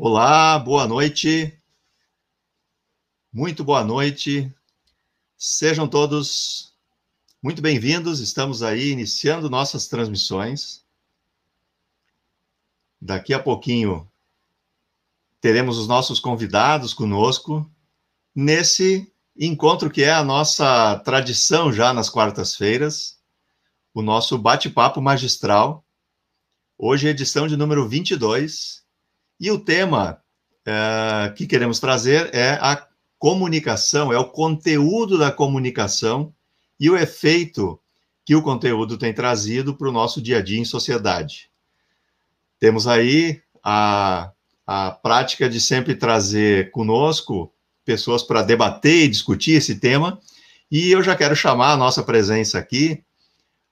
Olá, boa noite. Muito boa noite. Sejam todos muito bem-vindos. Estamos aí iniciando nossas transmissões. Daqui a pouquinho teremos os nossos convidados conosco nesse encontro que é a nossa tradição já nas quartas-feiras, o nosso bate-papo magistral. Hoje edição de número 22 e o tema é, que queremos trazer é a comunicação, é o conteúdo da comunicação e o efeito que o conteúdo tem trazido para o nosso dia a dia em sociedade. Temos aí a, a prática de sempre trazer conosco pessoas para debater e discutir esse tema, e eu já quero chamar a nossa presença aqui,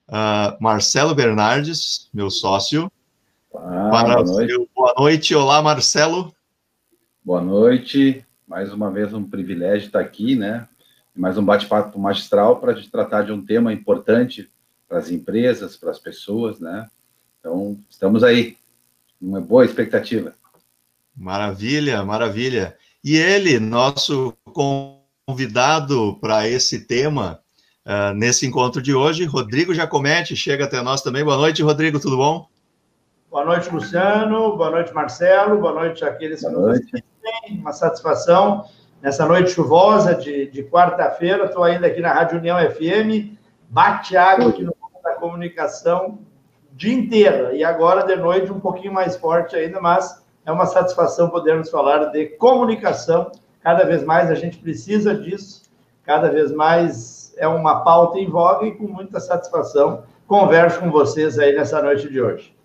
uh, Marcelo Bernardes, meu sócio. Ah, para boa noite. boa noite. Olá, Marcelo. Boa noite. Mais uma vez um privilégio estar aqui, né? Mais um bate-papo magistral para a gente tratar de um tema importante para as empresas, para as pessoas, né? Então, estamos aí. Uma boa expectativa. Maravilha, maravilha. E ele, nosso convidado para esse tema, uh, nesse encontro de hoje, Rodrigo Jacomete, chega até nós também. Boa noite, Rodrigo, tudo bom? Boa noite, Luciano. Boa noite, Marcelo. Boa noite àqueles que nos assistem. Uma satisfação nessa noite chuvosa de, de quarta-feira. Estou ainda aqui na Rádio União FM. Bate água aqui no mundo da comunicação dia inteiro. E agora, de noite, um pouquinho mais forte ainda, mas é uma satisfação podermos falar de comunicação. Cada vez mais a gente precisa disso, cada vez mais é uma pauta em voga e com muita satisfação converso com vocês aí nessa noite de hoje.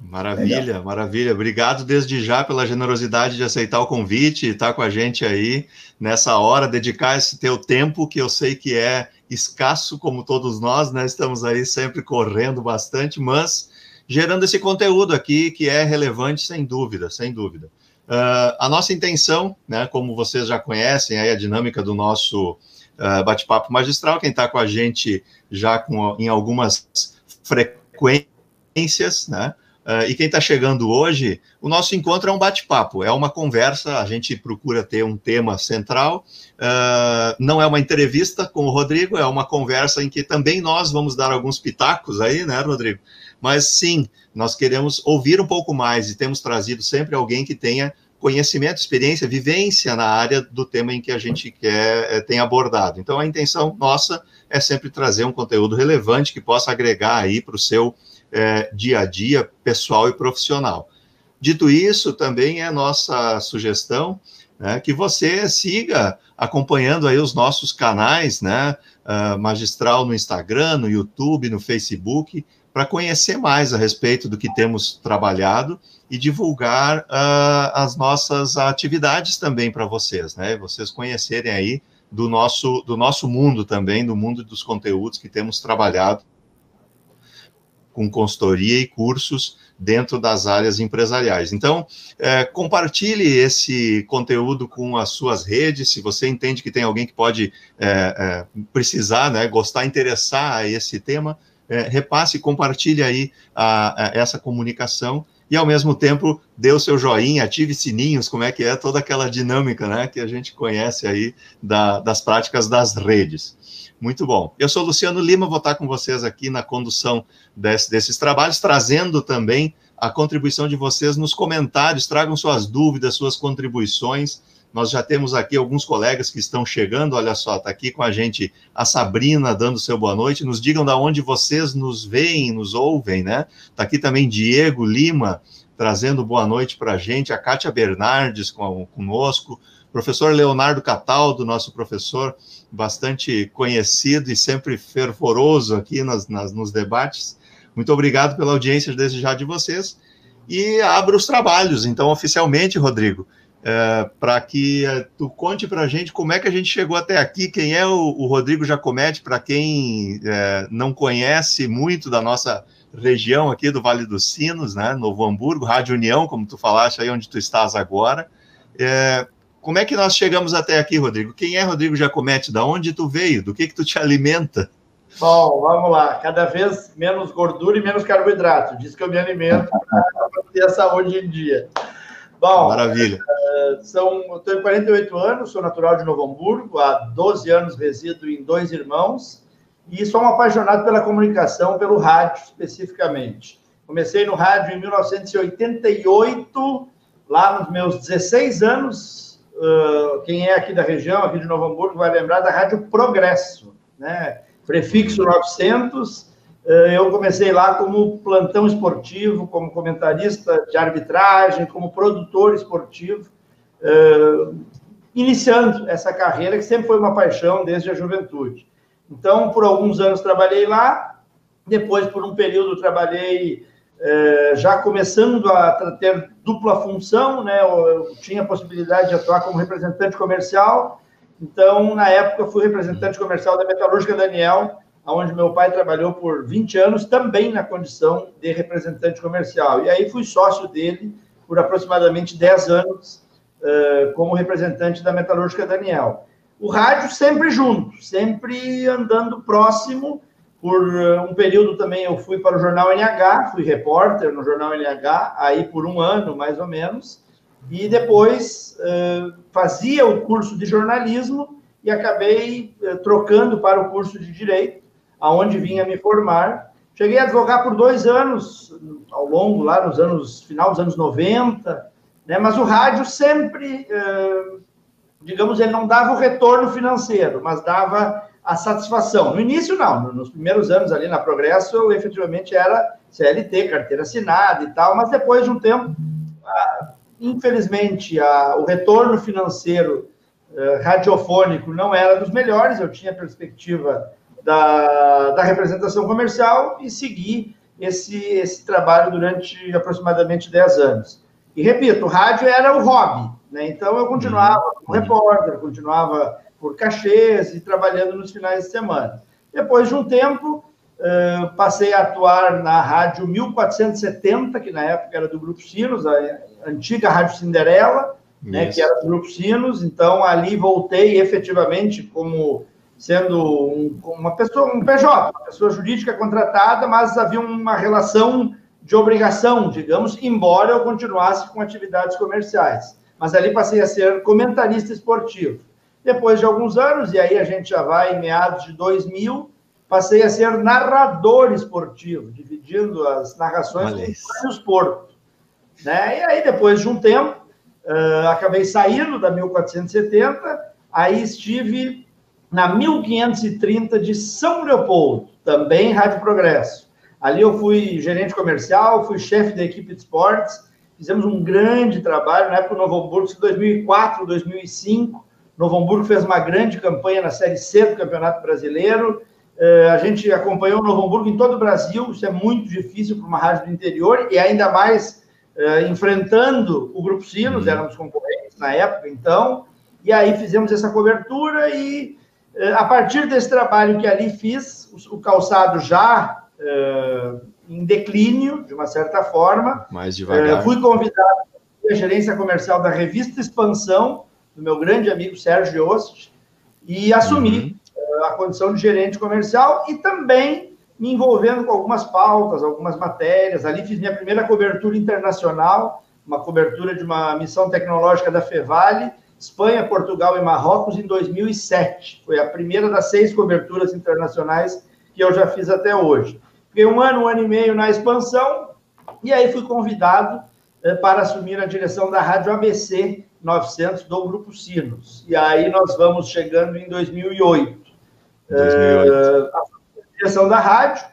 Maravilha, Legal. maravilha. Obrigado desde já pela generosidade de aceitar o convite e estar com a gente aí nessa hora, dedicar esse teu tempo, que eu sei que é escasso, como todos nós, né? Estamos aí sempre correndo bastante, mas gerando esse conteúdo aqui que é relevante, sem dúvida, sem dúvida. Uh, a nossa intenção, né, como vocês já conhecem aí a dinâmica do nosso uh, bate-papo magistral, quem está com a gente já com, em algumas frequências, né? Uh, e quem está chegando hoje, o nosso encontro é um bate-papo, é uma conversa, a gente procura ter um tema central, uh, não é uma entrevista com o Rodrigo, é uma conversa em que também nós vamos dar alguns pitacos aí, né, Rodrigo? Mas sim, nós queremos ouvir um pouco mais e temos trazido sempre alguém que tenha conhecimento, experiência, vivência na área do tema em que a gente quer, é, tem abordado. Então, a intenção nossa é sempre trazer um conteúdo relevante que possa agregar aí para o seu é, dia a dia pessoal e profissional. Dito isso, também é nossa sugestão né, que você siga acompanhando aí os nossos canais, né, uh, Magistral no Instagram, no YouTube, no Facebook, para conhecer mais a respeito do que temos trabalhado e divulgar uh, as nossas atividades também para vocês, né? Vocês conhecerem aí do nosso, do nosso mundo também, do mundo dos conteúdos que temos trabalhado com consultoria e cursos dentro das áreas empresariais. Então, é, compartilhe esse conteúdo com as suas redes, se você entende que tem alguém que pode é, é, precisar, né, gostar, interessar a esse tema, é, repasse, compartilhe aí a, a essa comunicação e ao mesmo tempo dê o seu joinha, ative sininhos, como é que é toda aquela dinâmica né, que a gente conhece aí da, das práticas das redes. Muito bom. Eu sou Luciano Lima, vou estar com vocês aqui na condução desse, desses trabalhos, trazendo também a contribuição de vocês nos comentários, tragam suas dúvidas, suas contribuições. Nós já temos aqui alguns colegas que estão chegando, olha só, está aqui com a gente a Sabrina dando seu boa noite. Nos digam da onde vocês nos veem, nos ouvem, né? Está aqui também Diego Lima trazendo boa noite para a gente, a Kátia Bernardes com, conosco, professor Leonardo Cataldo, nosso professor bastante conhecido e sempre fervoroso aqui nas, nas, nos debates. Muito obrigado pela audiência desde já de vocês. E abro os trabalhos, então, oficialmente, Rodrigo, é, para que é, tu conte para a gente como é que a gente chegou até aqui, quem é o, o Rodrigo Jacomete, para quem é, não conhece muito da nossa região aqui do Vale dos Sinos, né, Novo Hamburgo, Rádio União, como tu falaste aí onde tu estás agora. É, como é que nós chegamos até aqui, Rodrigo? Quem é Rodrigo Jacomete? Da onde tu veio? Do que que tu te alimenta? Bom, vamos lá. Cada vez menos gordura e menos carboidrato. Diz que eu me alimento para ter a saúde em dia. Bom, maravilha. Uh, são, eu tenho 48 anos, sou natural de Novo Hamburgo, há 12 anos resido em Dois Irmãos e sou um apaixonado pela comunicação, pelo rádio especificamente. Comecei no rádio em 1988, lá nos meus 16 anos. Uh, quem é aqui da região, aqui de Novo Hamburgo, vai lembrar da Rádio Progresso, né? prefixo 900 eh, eu comecei lá como plantão esportivo, como comentarista de arbitragem, como produtor esportivo, eh, iniciando essa carreira que sempre foi uma paixão desde a juventude. Então, por alguns anos trabalhei lá, depois, por um período, trabalhei eh, já começando a ter dupla função, né? Eu tinha a possibilidade de atuar como representante comercial, então, na época, fui representante comercial da Metalúrgica Daniel, onde meu pai trabalhou por 20 anos, também na condição de representante comercial. E aí fui sócio dele por aproximadamente 10 anos, uh, como representante da Metalúrgica Daniel. O rádio sempre junto, sempre andando próximo. Por uh, um período também eu fui para o Jornal NH, fui repórter no Jornal NH, aí por um ano mais ou menos. E depois uh, fazia o curso de jornalismo e acabei trocando para o curso de direito aonde vinha me formar. Cheguei a advogar por dois anos, ao longo, lá nos anos, final dos anos 90, né? mas o rádio sempre, eh, digamos, ele não dava o retorno financeiro, mas dava a satisfação. No início, não. Nos primeiros anos ali na Progresso, eu efetivamente era CLT, carteira assinada e tal, mas depois de um tempo, ah, infelizmente, a, o retorno financeiro eh, radiofônico não era dos melhores, eu tinha perspectiva da, da representação comercial e seguir esse, esse trabalho durante aproximadamente 10 anos. E repito, o rádio era o hobby, né? então eu continuava uhum. como repórter, continuava por cachês e trabalhando nos finais de semana. Depois de um tempo, uh, passei a atuar na rádio 1470, que na época era do Grupo Sinos, a antiga Rádio Cinderela, né, que era do Grupo Sinos, então ali voltei efetivamente como sendo um, uma pessoa, um PJ, uma pessoa jurídica contratada, mas havia uma relação de obrigação, digamos, embora eu continuasse com atividades comerciais. Mas ali passei a ser comentarista esportivo. Depois de alguns anos, e aí a gente já vai em meados de 2000, passei a ser narrador esportivo, dividindo as narrações com o Porto. Né? E aí, depois de um tempo, uh, acabei saindo da 1470, aí estive na 1530 de São Leopoldo, também Rádio Progresso. Ali eu fui gerente comercial, fui chefe da equipe de esportes, fizemos um grande trabalho, na época do Novo Hamburgo, em 2004, 2005, Novo Hamburgo fez uma grande campanha na Série C do Campeonato Brasileiro, eh, a gente acompanhou o Novo Hamburgo em todo o Brasil, isso é muito difícil para uma rádio do interior, e ainda mais eh, enfrentando o Grupo Sinos, uhum. éramos concorrentes na época, então, e aí fizemos essa cobertura e é, a partir desse trabalho que ali fiz, o calçado já é, em declínio, de uma certa forma. Mais devagar. É, fui convidado a gerência comercial da revista Expansão, do meu grande amigo Sérgio Ost, e assumi uhum. a condição de gerente comercial e também me envolvendo com algumas pautas, algumas matérias. Ali fiz minha primeira cobertura internacional, uma cobertura de uma missão tecnológica da Fevale, Espanha, Portugal e Marrocos em 2007. Foi a primeira das seis coberturas internacionais que eu já fiz até hoje. Fiquei um ano, um ano e meio na expansão e aí fui convidado eh, para assumir a direção da Rádio ABC 900 do Grupo Sinos. E aí nós vamos chegando em 2008. 2008. Eh, a direção da rádio.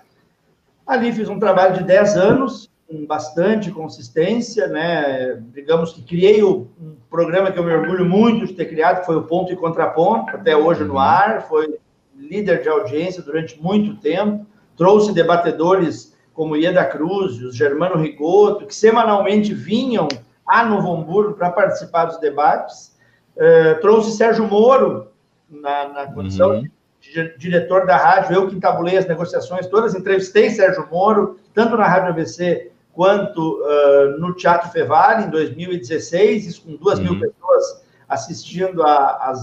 Ali fiz um trabalho de 10 anos, com bastante consistência, né? Digamos que criei um programa que eu me orgulho muito de ter criado, que foi o Ponto e Contraponto, até hoje no uhum. ar, foi líder de audiência durante muito tempo, trouxe debatedores como Ieda Cruz, os Germano Rigoto, que semanalmente vinham a Novo Hamburgo para participar dos debates, uh, trouxe Sérgio Moro na, na condição uhum. de diretor da rádio, eu que entabulei as negociações todas, entrevistei Sérgio Moro, tanto na Rádio ABC quanto uh, no Teatro Fevale, em 2016, isso com duas uhum. mil pessoas assistindo a,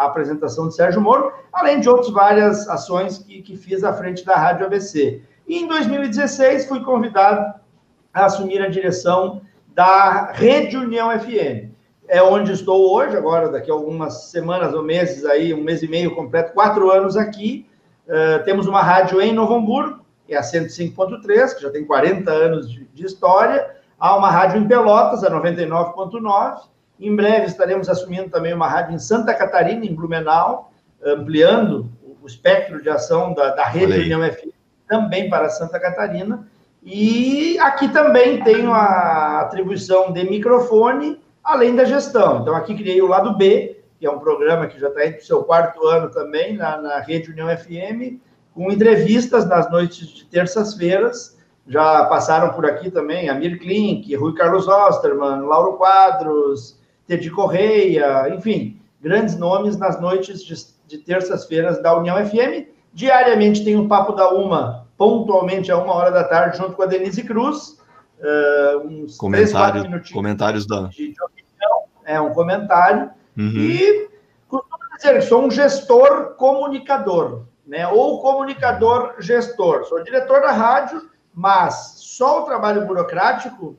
apresentação de Sérgio Moro, além de outras várias ações que, que fiz à frente da Rádio ABC. E em 2016 fui convidado a assumir a direção da Rede União FM. É onde estou hoje, agora daqui a algumas semanas ou meses aí, um mês e meio completo, quatro anos aqui. Uh, temos uma rádio em Novo Hamburgo, é a 105.3, que já tem 40 anos de, de história. Há uma rádio em Pelotas, a 99.9. Em breve estaremos assumindo também uma rádio em Santa Catarina, em Blumenau, ampliando o espectro de ação da, da rede União FM também para Santa Catarina. E aqui também tenho a atribuição de microfone, além da gestão. Então, aqui criei o lado B, que é um programa que já está indo para o seu quarto ano também, na, na Rede União FM, com entrevistas nas noites de terças-feiras. Já passaram por aqui também Amir Klink, Rui Carlos Osterman, Lauro Quadros, Teddy Correia, enfim, grandes nomes nas noites de, de terças-feiras da União FM. Diariamente tem o Papo da Uma, pontualmente a uma hora da tarde, junto com a Denise Cruz. Uh, uns Comentário, três, comentários da. De, de opinião, é um comentário. Uhum. E costumo dizer que sou um gestor comunicador, né? Ou comunicador gestor. Sou diretor da rádio, mas só o trabalho burocrático,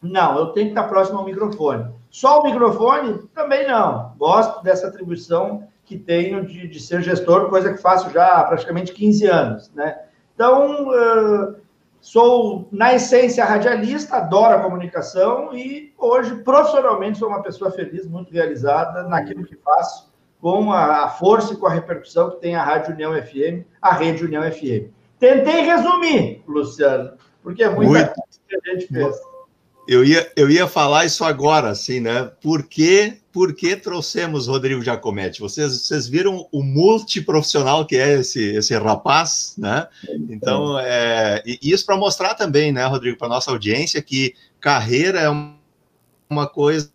não, eu tenho que estar próximo ao microfone. Só o microfone, também não. Gosto dessa atribuição que tenho de, de ser gestor, coisa que faço já há praticamente 15 anos, né? Então, uh, sou, na essência, radialista, adoro a comunicação e hoje, profissionalmente, sou uma pessoa feliz, muito realizada naquilo que faço, com a, a força e com a repercussão que tem a Rádio União FM, a Rede União FM. Tentei resumir, Luciano, porque é muita muito, coisa que a gente fez. Eu ia, eu ia falar isso agora, assim, né? Por que, por que trouxemos Rodrigo Giacometti? Vocês, vocês viram o multiprofissional que é esse, esse rapaz, né? Então, é, e isso para mostrar também, né, Rodrigo, para nossa audiência, que carreira é uma coisa,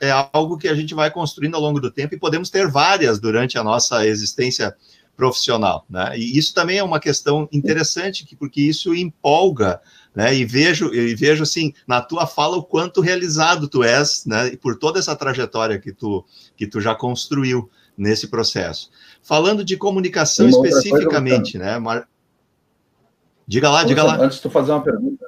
é algo que a gente vai construindo ao longo do tempo e podemos ter várias durante a nossa existência profissional, né? E isso também é uma questão interessante, porque isso empolga né? E vejo, e vejo assim na tua fala o quanto realizado tu és, né? E por toda essa trajetória que tu que tu já construiu nesse processo. Falando de comunicação especificamente, né? Mar... Diga lá, diga lá. Antes de tu fazer uma pergunta,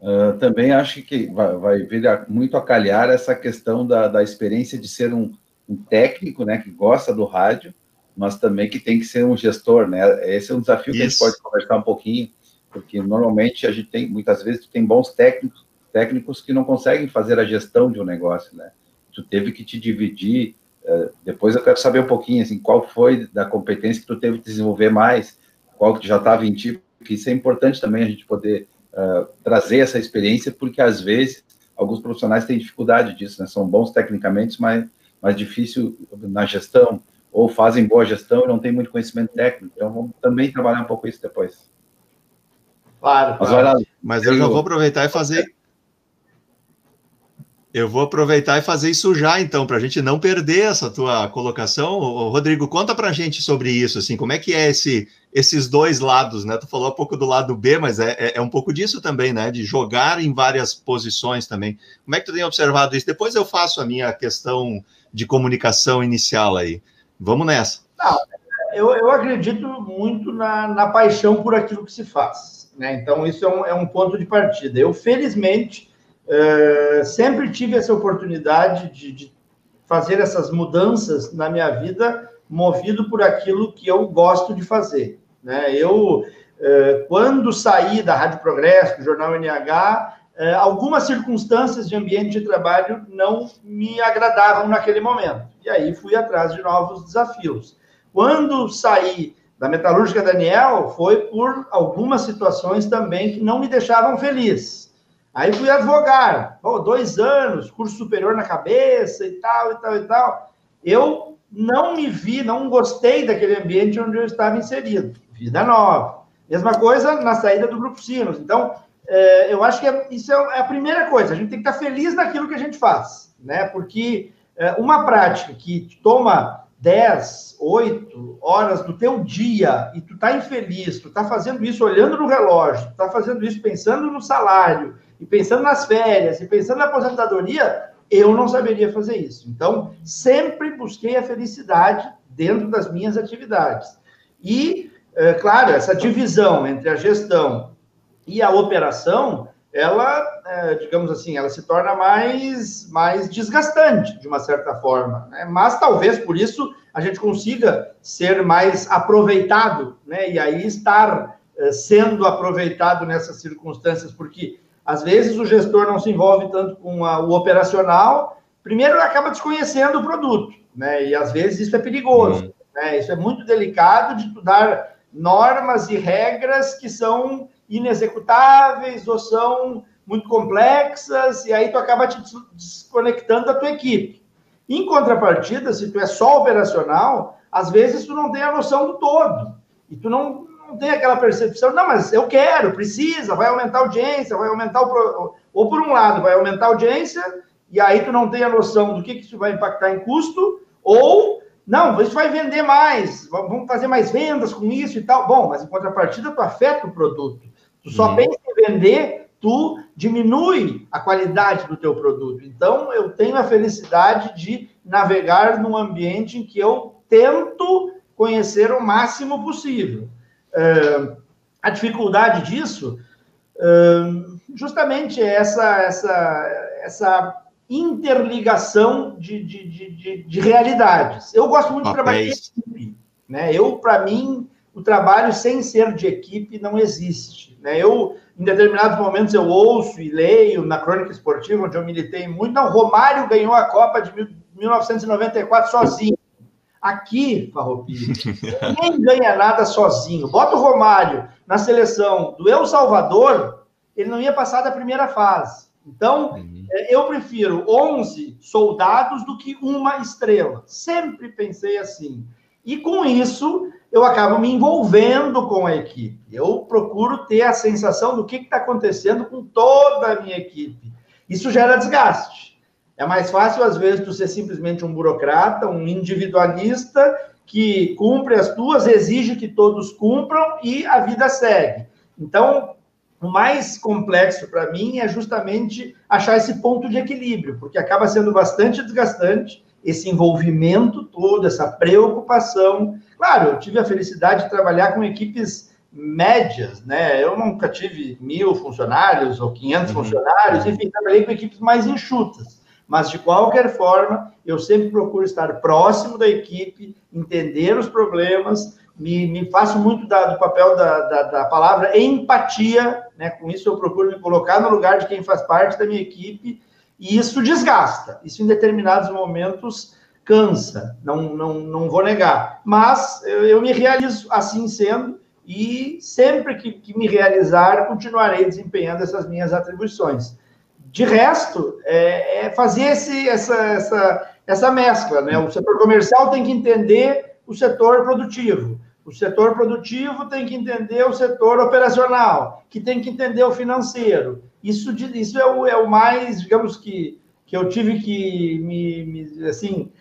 uh, também acho que vai, vai vir a, muito a calhar essa questão da, da experiência de ser um, um técnico, né? Que gosta do rádio, mas também que tem que ser um gestor, né? Esse é um desafio Isso. que a gente pode conversar um pouquinho porque normalmente a gente tem, muitas vezes, tem bons técnicos, técnicos que não conseguem fazer a gestão de um negócio, né? Tu teve que te dividir, uh, depois eu quero saber um pouquinho, assim, qual foi da competência que tu teve que desenvolver mais, qual que já estava em ti, porque isso é importante também a gente poder uh, trazer essa experiência, porque às vezes alguns profissionais têm dificuldade disso, né? São bons tecnicamente, mas mais difícil na gestão, ou fazem boa gestão e não tem muito conhecimento técnico. Então, vamos também trabalhar um pouco isso depois. Claro, Mas, claro. Mas eu já vou aproveitar e fazer. Eu vou aproveitar e fazer isso já, então, para a gente não perder essa tua colocação. Rodrigo, conta para a gente sobre isso, assim, como é que é esse, esses dois lados, né? Tu falou um pouco do lado B, mas é, é, é, um pouco disso também, né? De jogar em várias posições também. Como é que tu tem observado isso? Depois eu faço a minha questão de comunicação inicial aí. Vamos nessa. Não, eu, eu acredito muito na, na paixão por aquilo que se faz. Né? Então, isso é um, é um, ponto de partida. Eu, felizmente, é, sempre tive essa oportunidade de, de, fazer essas mudanças na minha vida, movido por aquilo que eu gosto de fazer. Né? Eu, é, quando saí da Rádio Progresso, do Jornal NH, é, algumas circunstâncias de ambiente de trabalho não me agradavam naquele momento. E aí fui atrás de novos desafios. Quando saí da Metalúrgica Daniel foi por algumas situações também que não me deixavam feliz. Aí fui advogar, Pô, dois anos, curso superior na cabeça e tal, e tal, e tal. Eu não me vi, não gostei daquele ambiente onde eu estava inserido. Vida nova. Mesma coisa na saída do Grupo Sinos. Então, é, eu acho que é, isso é, é a primeira coisa. A gente tem que estar feliz naquilo que a gente faz, né? Porque é, uma prática que toma 10, 8 horas do teu dia e tu tá infeliz, tu tá fazendo isso olhando no relógio, tu tá fazendo isso pensando no salário, e pensando nas férias, e pensando na aposentadoria, eu não saberia fazer isso. Então, sempre busquei a felicidade dentro das minhas atividades. E, é, claro, essa divisão entre a gestão e a operação ela, é, digamos assim, ela se torna mais, mais desgastante, de uma certa forma. Né? Mas talvez por isso a gente consiga ser mais aproveitado, né? E aí estar é, sendo aproveitado nessas circunstâncias, porque às vezes o gestor não se envolve tanto com a, o operacional, primeiro ele acaba desconhecendo o produto, né? E às vezes isso é perigoso, uhum. né? Isso é muito delicado de tu dar normas e regras que são inexecutáveis ou são muito complexas, e aí tu acaba te desconectando da tua equipe. Em contrapartida, se tu é só operacional, às vezes tu não tem a noção do todo. E tu não, não tem aquela percepção, não, mas eu quero, precisa, vai aumentar a audiência, vai aumentar o. Pro... Ou por um lado, vai aumentar a audiência, e aí tu não tem a noção do que, que isso vai impactar em custo, ou não, isso vai vender mais, vamos fazer mais vendas com isso e tal. Bom, mas em contrapartida, tu afeta o produto. Tu só uhum. pensa em vender, tu diminui a qualidade do teu produto. Então, eu tenho a felicidade de navegar num ambiente em que eu tento conhecer o máximo possível. Uh, a dificuldade disso, uh, justamente é essa, essa, essa interligação de, de, de, de, realidades. Eu gosto muito Papéis. de trabalhar em equipe. Né? Eu, para mim, o trabalho sem ser de equipe não existe. Né? Eu, em determinados momentos, eu ouço e leio na crônica esportiva, onde eu militei muito, não, Romário ganhou a Copa de 1994 sozinho. Aqui, Farroupilha, ninguém ganha nada sozinho. Bota o Romário na seleção do El Salvador, ele não ia passar da primeira fase. Então, uhum. É, eu prefiro 11 soldados do que uma estrela. Sempre pensei assim. E com isso, eu acabo me envolvendo com a equipe. Eu procuro ter a sensação do que está acontecendo com toda a minha equipe. Isso gera desgaste. É mais fácil, às vezes, tu ser simplesmente um burocrata, um individualista que cumpre as tuas, exige que todos cumpram e a vida segue. Então, o mais complexo para mim é justamente achar esse ponto de equilíbrio, porque acaba sendo bastante desgastante esse envolvimento todo, essa preocupação. Claro, eu tive a felicidade de trabalhar com equipes médias, né? Eu nunca tive mil funcionários ou 500 uhum. funcionários, enfim, trabalhei com equipes mais enxutas. Mas, de qualquer forma, eu sempre procuro estar próximo da equipe, entender os problemas, me, me faço muito da, do papel da, da, da, palavra empatia, né? Com isso eu procuro me colocar no lugar de quem faz parte da minha equipe e isso desgasta. Isso em determinados momentos cansa, não, não, não vou negar. Mas eu, eu me realizo assim sendo e sempre que, que, me realizar, continuarei desempenhando essas minhas atribuições. De resto, é, é fazer esse, essa, essa, essa mescla. Né? O setor comercial tem que entender o setor produtivo. O setor produtivo tem que entender o setor operacional, que tem que entender o financeiro. Isso, isso é, o, é o mais, digamos que, que eu tive que me, me assim,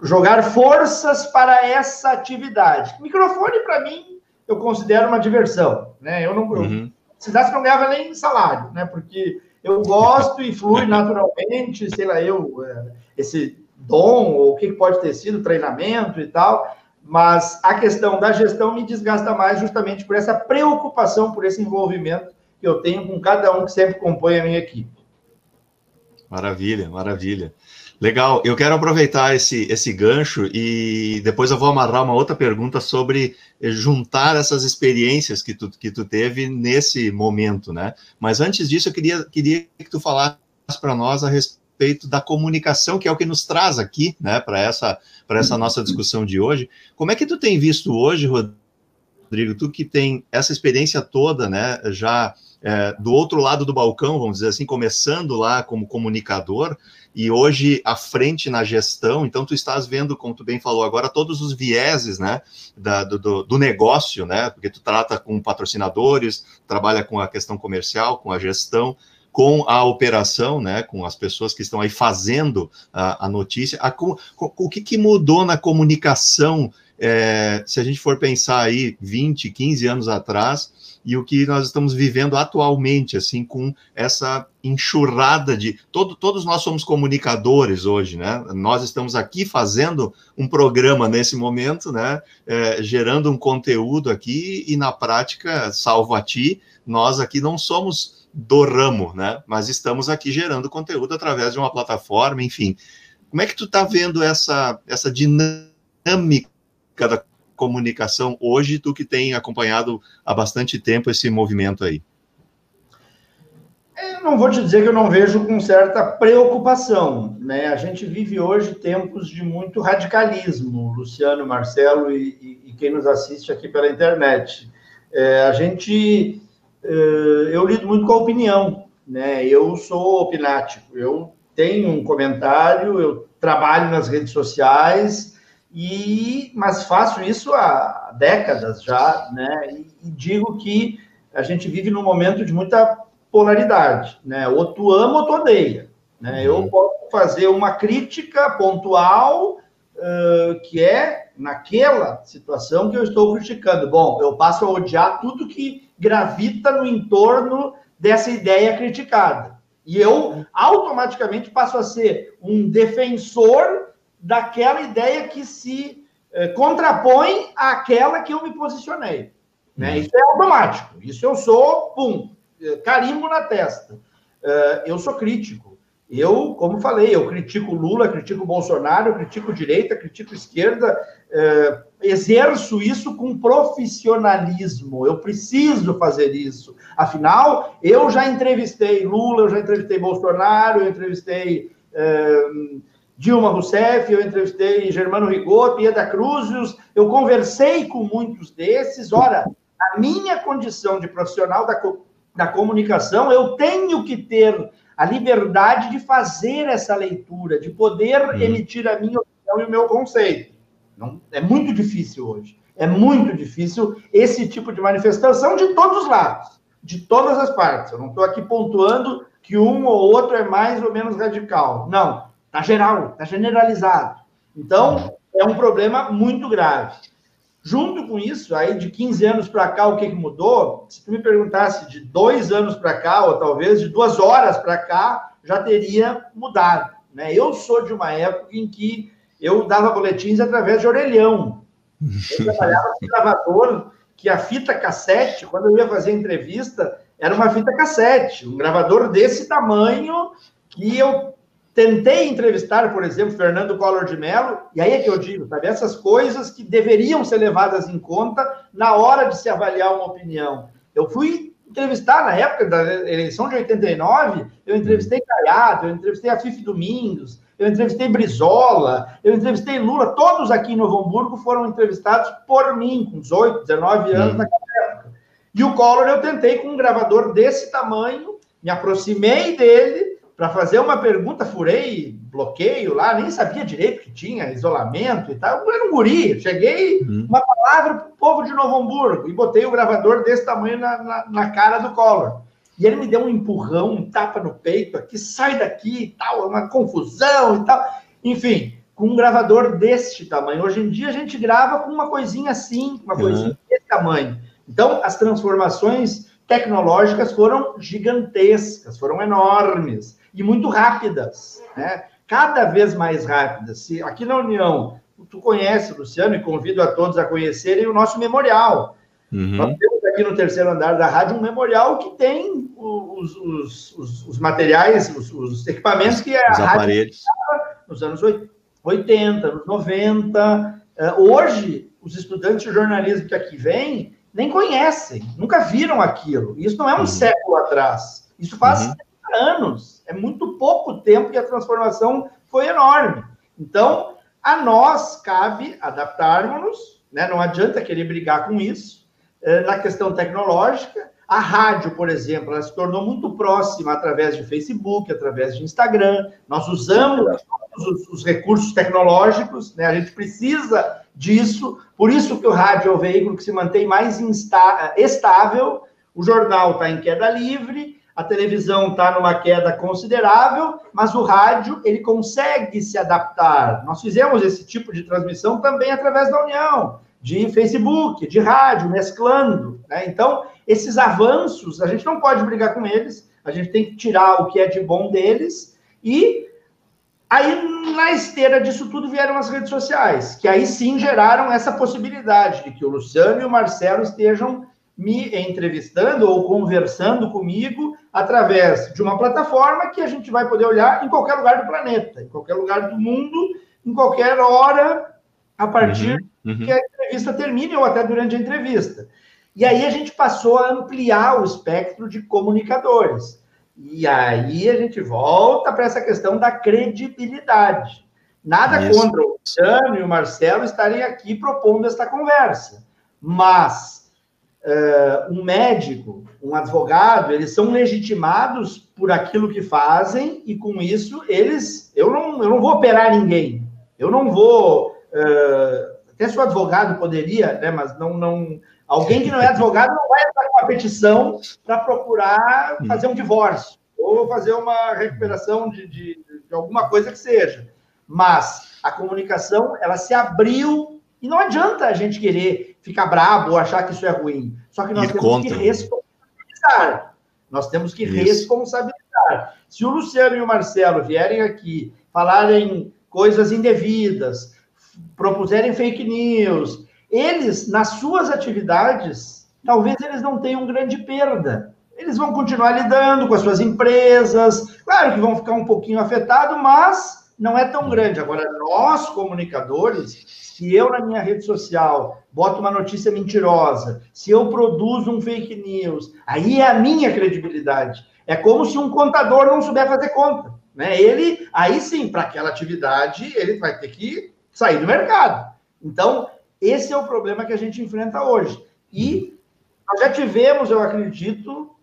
jogar forças para essa atividade. Microfone, para mim, eu considero uma diversão. Né? Eu não. Uhum. Eu, não ganhava nem salário, né? Porque eu gosto e flui naturalmente, sei lá, eu, é, esse dom, ou o que pode ter sido, treinamento e tal mas a questão da gestão me desgasta mais justamente por essa preocupação, por esse envolvimento que eu tenho com cada um que sempre compõe a minha equipe. Maravilha, maravilha. Legal, eu quero aproveitar esse, esse gancho e depois eu vou amarrar uma outra pergunta sobre juntar essas experiências que tu, que tu teve nesse momento, né? Mas antes disso, eu queria, queria que tu falasse para nós a respeito respeito da comunicação, que é o que nos traz aqui, né, para essa, essa nossa discussão de hoje. Como é que tu tem visto hoje, Rodrigo, tu que tem essa experiência toda, né, já é, do outro lado do balcão, vamos dizer assim, começando lá como comunicador e hoje à frente na gestão, então tu estás vendo, como tu bem falou agora, todos os vieses, né, da, do, do negócio, né, porque tu trata com patrocinadores, trabalha com a questão comercial, com a gestão, com a operação, né, com as pessoas que estão aí fazendo a, a notícia, a, o que, que, mudou na comunicação é, se a gente for pensar aí 20, 15 anos atrás, e o que nós estamos vivendo atualmente, assim, com essa enxurrada de. Todo, todos nós somos comunicadores hoje, né? Nós estamos aqui fazendo um programa nesse momento, né? É, gerando um conteúdo aqui, e na prática, salvo a ti, nós aqui não somos do ramo, né? Mas estamos aqui gerando conteúdo através de uma plataforma, enfim. Como é que tu está vendo essa, essa dinâmica da comunicação hoje, tu que tem acompanhado há bastante tempo esse movimento aí? Eu não vou te dizer que eu não vejo com certa preocupação, né? A gente vive hoje tempos de muito radicalismo, Luciano, Marcelo e, e, e quem nos assiste aqui pela internet. É, a gente, é, eu lido muito com a opinião, né? Eu sou opinático, eu tenho um comentário, eu trabalho nas redes sociais, e, mas faço isso há décadas já, né? E, digo que a gente vive num momento de muita polaridade, né? Ou tu ama ou tu odeia, né? Eu uhum. posso fazer uma crítica pontual uh, que é naquela situação que eu estou criticando. Bom, eu passo a odiar tudo que gravita no entorno dessa ideia criticada. E eu automaticamente passo a ser um defensor daquela ideia que se eh, contrapõe àquela que eu me posicionei. Né? Uhum. Isso é automático. Isso eu sou, pum, eh, carimbo na testa. Uh, eu sou crítico. Eu, como falei, eu critico Lula, critico Bolsonaro, critico direita, critico esquerda, uh, exerço isso com profissionalismo. Eu preciso fazer isso. Afinal, eu já entrevistei Lula, eu já entrevistei Bolsonaro, eu entrevistei. Uh, Dilma Rousseff, eu entrevistei Germano Rigoto, Ieda Cruzius, eu conversei com muitos desses. Ora, a minha condição de profissional da, da comunicação, eu tenho que ter a liberdade de fazer essa leitura, de poder hum. emitir a minha opinião e o meu conceito. Não, é muito difícil hoje. É muito difícil esse tipo de manifestação de todos os lados, de todas as partes. Eu não estou aqui pontuando que um ou outro é mais ou menos radical. Não. Está geral, está generalizado. Então, é um problema muito grave. Junto com isso, aí de 15 anos para cá, o que, que mudou? Se tu me perguntasse de dois anos para cá, ou talvez de duas horas para cá, já teria mudado. Né? Eu sou de uma época em que eu dava boletins através de orelhão. Eu trabalhava com gravador, que a fita cassete, quando eu ia fazer entrevista, era uma fita cassete, um gravador desse tamanho, que eu Tentei entrevistar, por exemplo, Fernando Collor de Mello, e aí é que eu digo, sabe, essas coisas que deveriam ser levadas em conta na hora de se avaliar uma opinião. Eu fui entrevistar na época da eleição de 89, eu entrevistei Caiado, eu entrevistei a Fife Domingos, eu entrevistei Brizola, eu entrevistei Lula, todos aqui em Novo Hamburgo foram entrevistados por mim, com 18, 19 anos hum. naquela época. E o Collor eu tentei com um gravador desse tamanho, me aproximei dele, para fazer uma pergunta, furei bloqueio lá, nem sabia direito que tinha isolamento e tal. Eu era um guri, cheguei, uhum. uma palavra para o povo de Novo Hamburgo e botei o gravador desse tamanho na, na, na, cara do Collor. E ele me deu um empurrão, um tapa no peito aqui, sai daqui e tal, uma confusão e tal. Enfim, com um gravador deste tamanho. Hoje em dia a gente grava com uma coisinha assim, uma coisinha uhum. desse tamanho. Então, as transformações tecnológicas foram gigantescas, foram enormes e muito rápidas, né? Cada vez mais rápidas. Se aqui na União, tu conhece, Luciano, e convido a todos a conhecerem o nosso memorial. Uhum. Nós temos aqui no terceiro andar da rádio um memorial que tem os, os, os, os materiais, os, equipamentos que a os rádio nos anos 80, nos 90. Eh, hoje, os estudantes de jornalismo que aqui vêm nem conhecem, nunca viram aquilo. Isso não é um uhum. século atrás. Isso faz uhum. Anos. É muito pouco tempo que a transformação foi enorme. Então, a nós cabe adaptarmos-nos, né? não adianta querer brigar com isso. É, na questão tecnológica, a rádio, por exemplo, ela se tornou muito próxima através de Facebook, através de Instagram. Nós usamos os, os recursos tecnológicos, né? a gente precisa disso, por isso que o rádio é o veículo que se mantém mais estável, o jornal está em queda livre, a televisão está numa queda considerável, mas o rádio ele consegue se adaptar. Nós fizemos esse tipo de transmissão também através da União, de Facebook, de rádio, mesclando. Né? Então, esses avanços, a gente não pode brigar com eles, a gente tem que tirar o que é de bom deles e Aí, na esteira disso tudo, vieram as redes sociais, que aí sim geraram essa possibilidade de que o Luciano e o Marcelo estejam me entrevistando ou conversando comigo através de uma plataforma que a gente vai poder olhar em qualquer lugar do planeta, em qualquer lugar do mundo, em qualquer hora, a partir uhum, uhum. que a entrevista termine ou até durante a entrevista. E aí a gente passou a ampliar o espectro de comunicadores. E aí a gente volta para essa questão da credibilidade. Nada Isso. contra o Luciano e o Marcelo estarem aqui propondo esta conversa, mas uh, um médico, um advogado, eles são legitimados por aquilo que fazem e com isso eles, eu não, eu não vou operar ninguém, eu não vou, uh, até se o advogado poderia, né, mas não, não, Alguém que não é advogado não vai entrar com uma petição para procurar hum. fazer um divórcio ou fazer uma recuperação de, de, de, alguma coisa que seja. Mas a comunicação, ela se abriu e não adianta a gente querer ficar brabo ou achar que isso é ruim. Só que nós temos contra. que responsabilizar. Nós temos que isso. responsabilizar. Se o Luciano e o Marcelo vierem aqui falarem coisas indevidas, propuserem fake news, eles, nas suas atividades, talvez eles não tenham grande perda. Eles vão continuar lidando com as suas empresas, claro que vão ficar um pouquinho afetados, mas não é tão grande. Agora, nós, comunicadores, se eu na minha rede social boto uma notícia mentirosa, se eu produzo um fake news, aí é a minha credibilidade. É como se um contador não souber fazer conta. Né? Ele, aí sim, para aquela atividade, ele vai ter que sair do mercado. Então, esse é o problema que a gente enfrenta hoje. E nós já tivemos, eu acredito,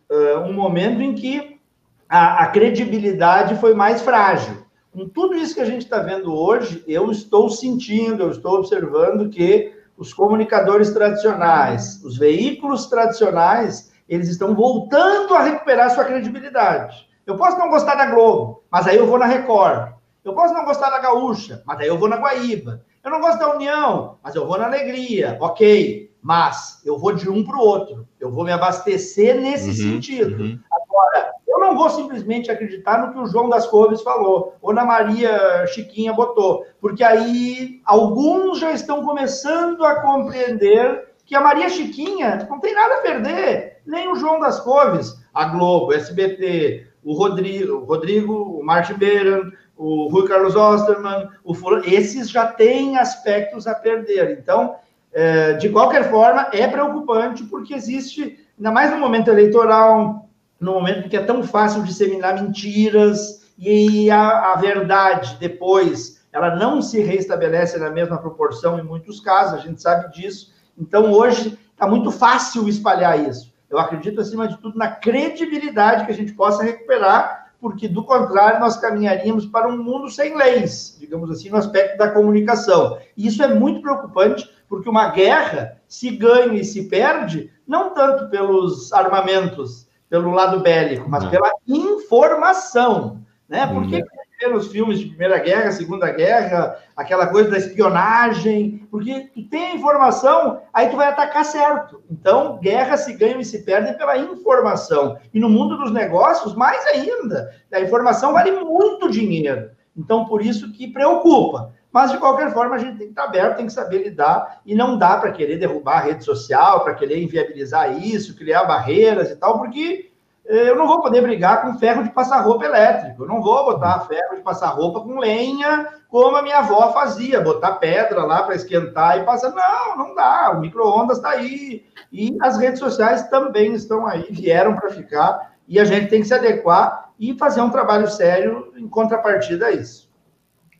um momento em que a, a credibilidade foi mais frágil. Com tudo isso que a gente está vendo hoje, eu estou sentindo, eu estou observando que os comunicadores tradicionais, os veículos tradicionais, eles estão voltando a recuperar sua credibilidade. Eu posso não gostar da Globo, mas aí eu vou na Record. Eu posso não gostar da Gaúcha, mas aí eu vou na Guaíba. Eu não gosto da união, mas eu vou na alegria. Ok, mas eu vou de um para o outro. Eu vou me abastecer nesse uhum, sentido. Uhum. Agora, eu não vou simplesmente acreditar no que o João das Couves falou, ou na Maria Chiquinha botou, porque aí alguns já estão começando a compreender que a Maria Chiquinha não tem nada a perder, nem o João das Couves, a Globo, SBT, o Rodrigo, o, Rodrigo, o Martin Beran, o Rui Carlos Osterman, o esses já têm aspectos a perder. Então, é, de qualquer forma, é preocupante porque existe, ainda mais no momento eleitoral, no momento em que é tão fácil disseminar mentiras e a, a verdade depois ela não se restabelece na mesma proporção em muitos casos, a gente sabe disso. Então, hoje, está muito fácil espalhar isso. Eu acredito, acima de tudo, na credibilidade que a gente possa recuperar porque, do contrário, nós caminharíamos para um mundo sem leis, digamos assim, no aspecto da comunicação. E isso é muito preocupante, porque uma guerra se ganha e se perde, não tanto pelos armamentos, pelo lado bélico, mas pela informação. Né? Por que, uhum vê nos filmes de Primeira Guerra, Segunda Guerra, aquela coisa da espionagem, porque tu tem a informação, aí tu vai atacar certo. Então, guerra se ganha e se perde pela informação. E no mundo dos negócios, mais ainda. A informação vale muito dinheiro. Então, por isso que preocupa. Mas, de qualquer forma, a gente tem que estar aberto, tem que saber lidar, e não dá para querer derrubar a rede social, para querer inviabilizar isso, criar barreiras e tal, porque eu não vou poder brigar com ferro de passar roupa elétrico. Eu não vou botar ferro de passar roupa com lenha, como a minha avó fazia, botar pedra lá para esquentar e passar. Não, não dá. O micro-ondas está aí. E as redes sociais também estão aí, vieram para ficar. E a gente tem que se adequar e fazer um trabalho sério em contrapartida a isso.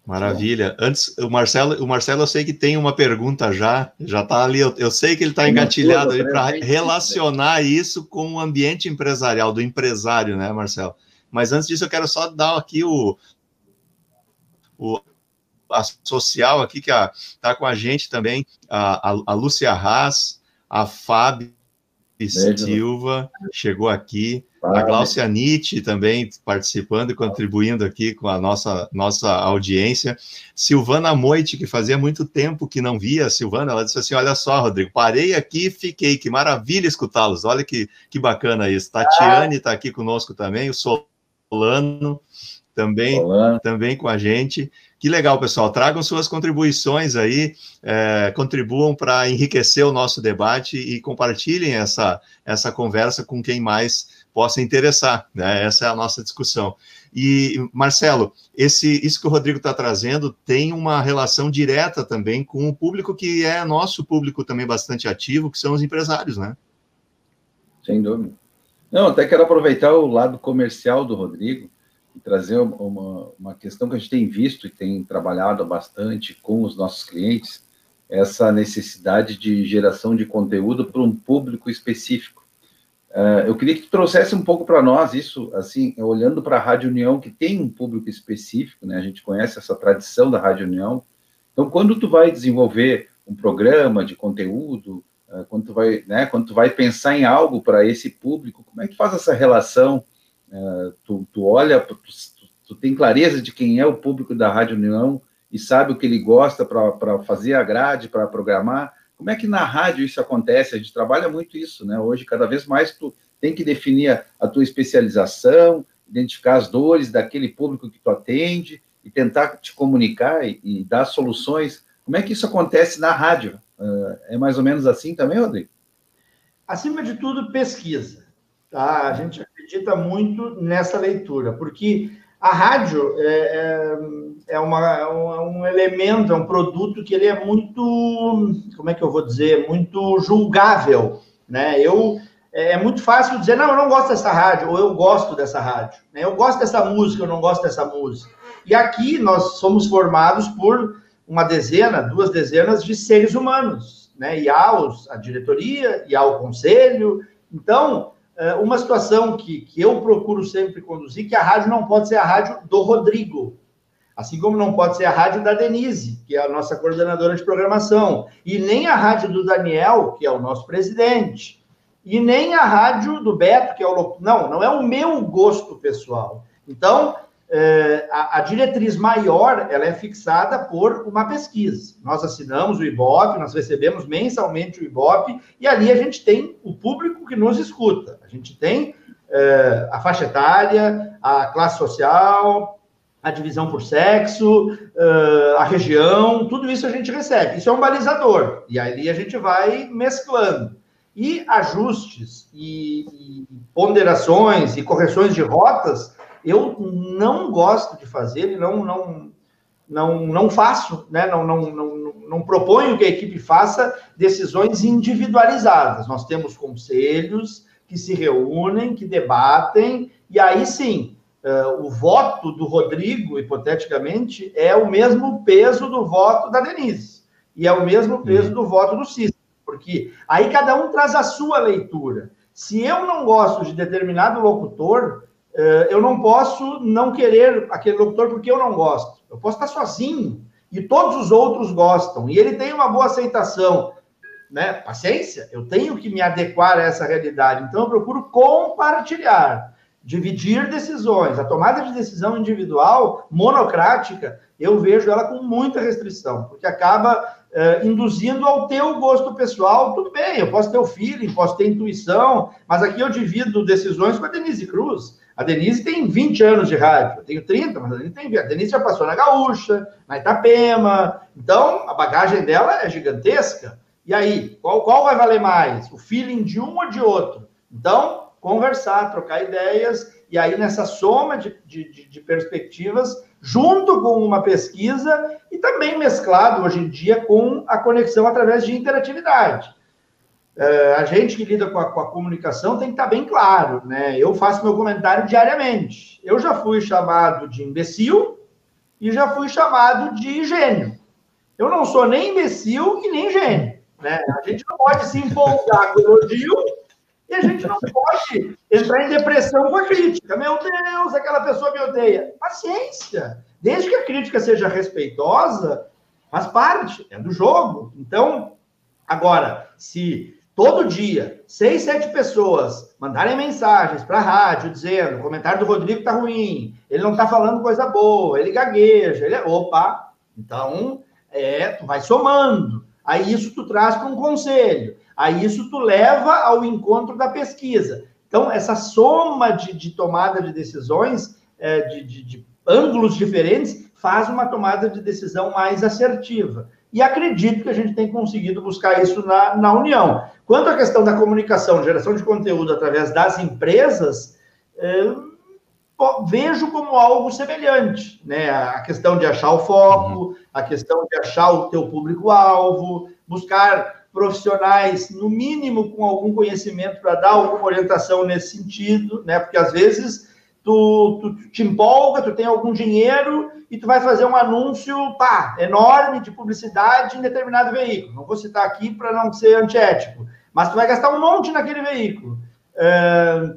Maravilha. Antes, o Marcelo, o Marcelo, eu sei que tem uma pergunta já, já está ali. Eu, eu, sei que ele está engatilhado para relacionar isso com o ambiente empresarial, do empresário, né, Marcelo? Mas antes disso, eu quero só dar aqui o, o a social aqui, que está com a gente também, a, a, a Lúcia Haas, a Fábio Silva chegou aqui, a Glaucia Nietzsche também participando e contribuindo aqui com a nossa, nossa audiência. Silvana Moite, que fazia muito tempo que não via a Silvana, ela disse assim: Olha só, Rodrigo, parei aqui e fiquei, que maravilha escutá-los, olha que, que bacana isso. Tatiane está aqui conosco também, o Solano também, Olá. também com a gente. Que legal, pessoal. Tragam suas contribuições aí, é, contribuam para enriquecer o nosso debate e compartilhem essa, essa conversa com quem mais possa interessar. Né? Essa é a nossa discussão. E, Marcelo, esse, isso que o Rodrigo está trazendo tem uma relação direta também com o público que é nosso público também bastante ativo, que são os empresários, né? Sem dúvida. Não, até quero aproveitar o lado comercial do Rodrigo e trazer uma, uma questão que a gente tem visto e tem trabalhado bastante com os nossos clientes, essa necessidade de geração de conteúdo para um público específico. Uh, eu queria que tu trouxesse um pouco para nós isso, assim, olhando para a Rádio União, que tem um público específico, né? A gente conhece essa tradição da Rádio União. Então, quando tu vai desenvolver um programa de conteúdo, uh, quando tu vai, né, quando tu vai pensar em algo para esse público, como é que faz essa relação é, tu, tu, olha, tu, tu, tem clareza de quem é o público da Rádio União e sabe o que ele gosta para fazer a grade, para programar. Como é que na rádio isso acontece? A gente trabalha muito isso, né? Hoje, cada vez mais, tu tem que definir a, a tua especialização, identificar as dores daquele público que tu atende e tentar te comunicar e, e dar soluções. Como é que isso acontece na rádio? Uh, é mais ou menos assim também, Rodrigo? Acima de tudo, pesquisa. Tá? A gente acredita muito nessa leitura, porque a rádio é, é, é, uma, é um elemento, é um produto que ele é muito, como é que eu vou dizer, muito julgável, né? Eu é, é muito fácil dizer, não, eu não gosto dessa rádio, ou eu gosto dessa rádio, né? Eu gosto dessa música, eu não gosto dessa música. E aqui nós somos formados por uma dezena, duas dezenas de seres humanos, né? E há os, a diretoria, e há o conselho. Então, é, uma situação que, que eu procuro sempre conduzir, que a rádio não pode ser a rádio do Rodrigo, assim como não pode ser a rádio da Denise, que é a nossa coordenadora de programação, e nem a rádio do Daniel, que é o nosso presidente, e nem a rádio do Beto, que é o... Não, não é o meu gosto pessoal. Então, é, a, a, diretriz maior ela é fixada por uma pesquisa. Nós assinamos o IBOP, nós recebemos mensalmente o IBOP, e ali a gente tem o público que nos escuta. A gente tem é, a faixa etária, a classe social, a divisão por sexo, é, a região, tudo isso a gente recebe. Isso é um balizador, e ali a gente vai mesclando. E ajustes e, e ponderações e correções de rotas eu não gosto de fazer, não, não, não, não faço, né? não, não, não, não proponho que a equipe faça decisões individualizadas. Nós temos conselhos que se reúnem, que debatem, e aí sim, uh, o voto do Rodrigo, hipoteticamente, é o mesmo peso do voto da Denise, e é o mesmo peso do voto do Cícero, porque aí cada um traz a sua leitura. Se eu não gosto de determinado locutor, eh, eu não posso não querer aquele locutor porque eu não gosto. Eu posso estar sozinho e todos os outros gostam e ele tem uma boa aceitação, né? Paciência, eu tenho que me adequar a essa realidade. Então eu procuro compartilhar, dividir decisões. A tomada de decisão individual, monocrática, eu vejo ela com muita restrição, porque acaba uh, induzindo ao teu gosto pessoal. Tudo bem, eu posso ter o feeling, posso ter intuição, mas aqui eu divido decisões com a Denise Cruz. A Denise tem 20 anos de rádio, eu tenho 30, mas a Denise tem A Denise já passou na Gaúcha, na Itapema, então a bagagem dela é gigantesca. E aí, qual, qual vai valer mais? O feeling de um ou de outro? Então, conversar, trocar ideias, e aí nessa soma de, de, de perspectivas, junto com uma pesquisa e também mesclado hoje em dia com a conexão através de interatividade. É, a gente que lida com a, com a, comunicação tem que estar bem claro, né? Eu faço meu comentário diariamente. Eu já fui chamado de imbecil e já fui chamado de gênio. Eu não sou nem imbecil e nem gênio, né? A gente não pode se empolgar com o elogio e a gente não pode entrar em depressão com a crítica. Meu Deus, aquela pessoa me odeia. Paciência. Desde que a crítica seja respeitosa, faz parte, é do jogo. Então, agora, se todo dia, seis, sete pessoas mandarem mensagens para a rádio dizendo o comentário do Rodrigo está ruim, ele não está falando coisa boa, ele gagueja, ele é... Opa! Então, é, tu vai somando. Aí isso tu traz para um conselho. Aí isso tu leva ao encontro da pesquisa. Então, essa soma de, de tomada de decisões, é, de, de, de ângulos diferentes, faz uma tomada de decisão mais assertiva. E acredito que a gente tem conseguido buscar isso na, na União. Quanto à questão da comunicação, geração de conteúdo através das empresas, é, vejo como algo semelhante, né? A questão de achar o foco, uhum. a questão de achar o teu público-alvo, buscar profissionais, no mínimo, com algum conhecimento para dar alguma orientação nesse sentido, né? Porque às vezes tu, tu, te empolga, tu tem algum dinheiro e tu vai fazer um anúncio, pá, enorme de publicidade em determinado veículo. Não vou citar aqui para não ser antiético, mas tu vai gastar um monte naquele veículo. É,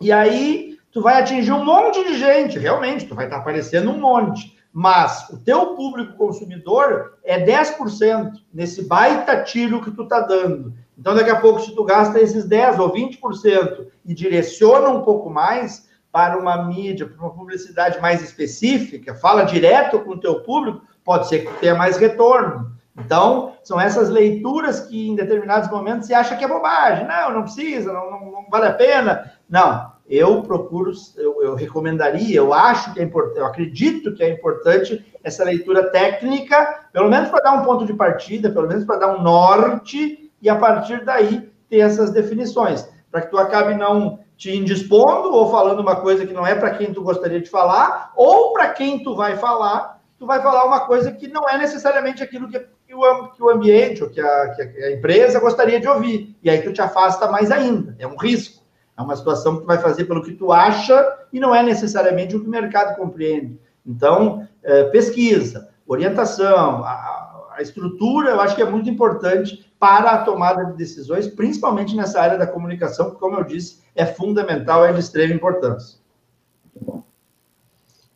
e aí tu vai atingir um monte de gente, realmente, tu vai estar aparecendo um monte. Mas o teu público consumidor é 10% nesse baita tiro que tu tá dando. Então, daqui a pouco, se tu gasta esses 10% ou 20% e direciona um pouco mais para uma mídia, para uma publicidade mais específica, fala direto com o teu público, pode ser que tenha mais retorno. Então, são essas leituras que em determinados momentos você acha que é bobagem. Não, não precisa, não, não, não vale a pena. Não, eu procuro, eu, eu, recomendaria, eu acho que é importante, eu acredito que é importante essa leitura técnica, pelo menos para dar um ponto de partida, pelo menos para dar um norte, e a partir daí ter essas definições, para que tu acabe não te indispondo ou falando uma coisa que não é para quem tu gostaria de falar, ou para quem tu vai falar, tu vai falar uma coisa que não é necessariamente aquilo que, que, o, que o ambiente ou que a, que a empresa gostaria de ouvir, e aí tu te afasta mais ainda, é um risco. É uma situação que tu vai fazer pelo que tu acha e não é necessariamente o que o mercado compreende. Então, é, pesquisa, orientação, a, a estrutura, eu acho que é muito importante para a tomada de decisões, principalmente nessa área da comunicação, que, como eu disse, é fundamental, é de extrema importância.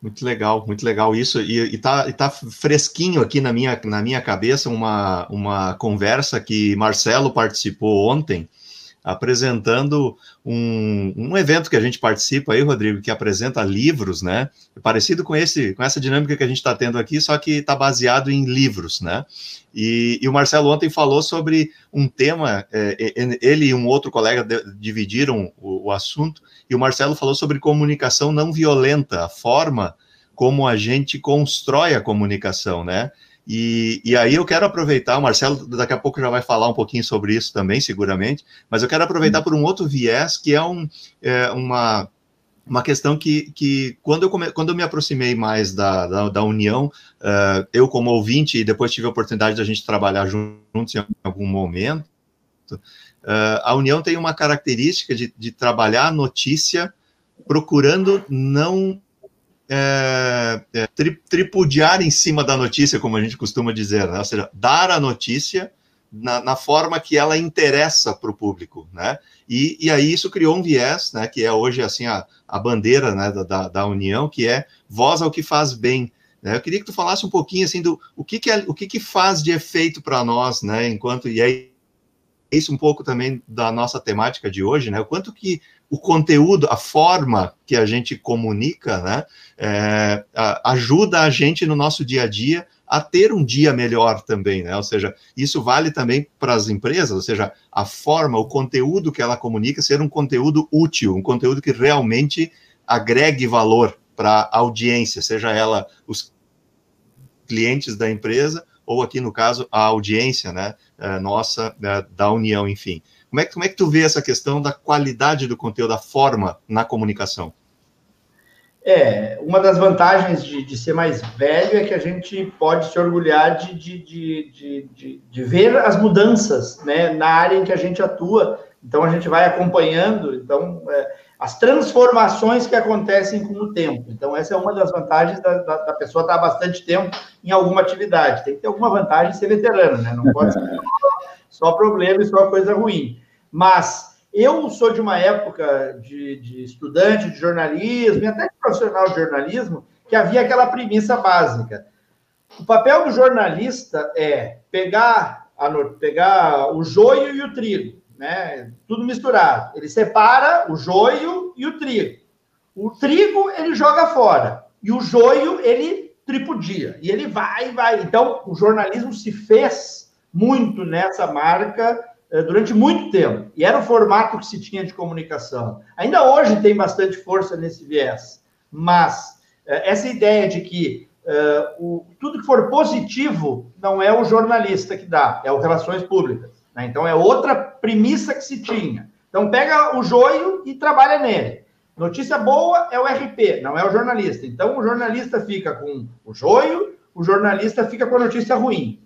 Muito legal, muito legal isso. E, está tá fresquinho aqui na minha, na minha cabeça uma, uma conversa que Marcelo participou ontem, apresentando um, um evento que a gente participa aí, Rodrigo, que apresenta livros, né? Parecido com esse, com essa dinâmica que a gente está tendo aqui, só que está baseado em livros, né? E, e, o Marcelo ontem falou sobre um tema, é, é ele e um outro colega dividiram o, o assunto, e o Marcelo falou sobre comunicação não violenta, a forma como a gente constrói a comunicação, né? E, e aí eu quero aproveitar, o Marcelo daqui a pouco já vai falar um pouquinho sobre isso também, seguramente, mas eu quero aproveitar por um outro viés, que é, um, é uma, uma questão que, que quando, eu come, quando eu me aproximei mais da, da, da União, uh, eu como ouvinte, e depois tive a oportunidade de a gente trabalhar juntos em algum momento, uh, a União tem uma característica de, de trabalhar a notícia procurando não é, é, tri, tripudiar em cima da notícia, como a gente costuma dizer, né? ou seja, dar a notícia na, na forma que ela interessa para o público, né? E, e, aí isso criou um viés, né? Que é hoje assim a, a bandeira né, da, da União, que é voz ao que faz bem. Né? Eu queria que tu falasse um pouquinho assim do o que, que é, o que, que faz de efeito para nós, né? Enquanto e aí isso um pouco também da nossa temática de hoje, né? O quanto que o conteúdo, a forma que a gente comunica, né, é, ajuda a gente no nosso dia a dia a ter um dia melhor também, né? Ou seja, isso vale também para as empresas, ou seja, a forma, o conteúdo que ela comunica ser um conteúdo útil, um conteúdo que realmente agregue valor para a audiência, seja ela os clientes da empresa ou aqui no caso a audiência, né, é, nossa é, da União, enfim. Como é, que, como é que tu vê essa questão da qualidade do conteúdo, da forma na comunicação? É, uma das vantagens de, de, ser mais velho é que a gente pode se orgulhar de, de, de, de, de, ver as mudanças né, na área em que a gente atua. Então, a gente vai acompanhando então, é, as transformações que acontecem com o tempo. Então, essa é uma das vantagens da, da, da pessoa estar bastante tempo em alguma atividade. Tem que ter alguma vantagem ser veterano, né? Não pode ser só problema e só coisa ruim. Mas eu sou de uma época de, de estudante de jornalismo e até de profissional de jornalismo que havia aquela premissa básica. O papel do jornalista é pegar, a, pegar o joio e o trigo. né? Tudo misturado. Ele separa o joio e o trigo. O trigo ele joga fora e o joio ele tripudia e ele vai, vai. Então o jornalismo se fez muito nessa marca durante muito tempo e era o formato que se tinha de comunicação. Ainda hoje tem bastante força nesse viés, mas eh, essa ideia de que uh, o, tudo que for positivo não é o jornalista que dá, é o relações públicas. Né? Então, é outra premissa que se tinha. Então, pega o joio e trabalha nele. Notícia boa é o RP, não é o jornalista. Então, o jornalista fica com o joio, o jornalista fica com a notícia ruim.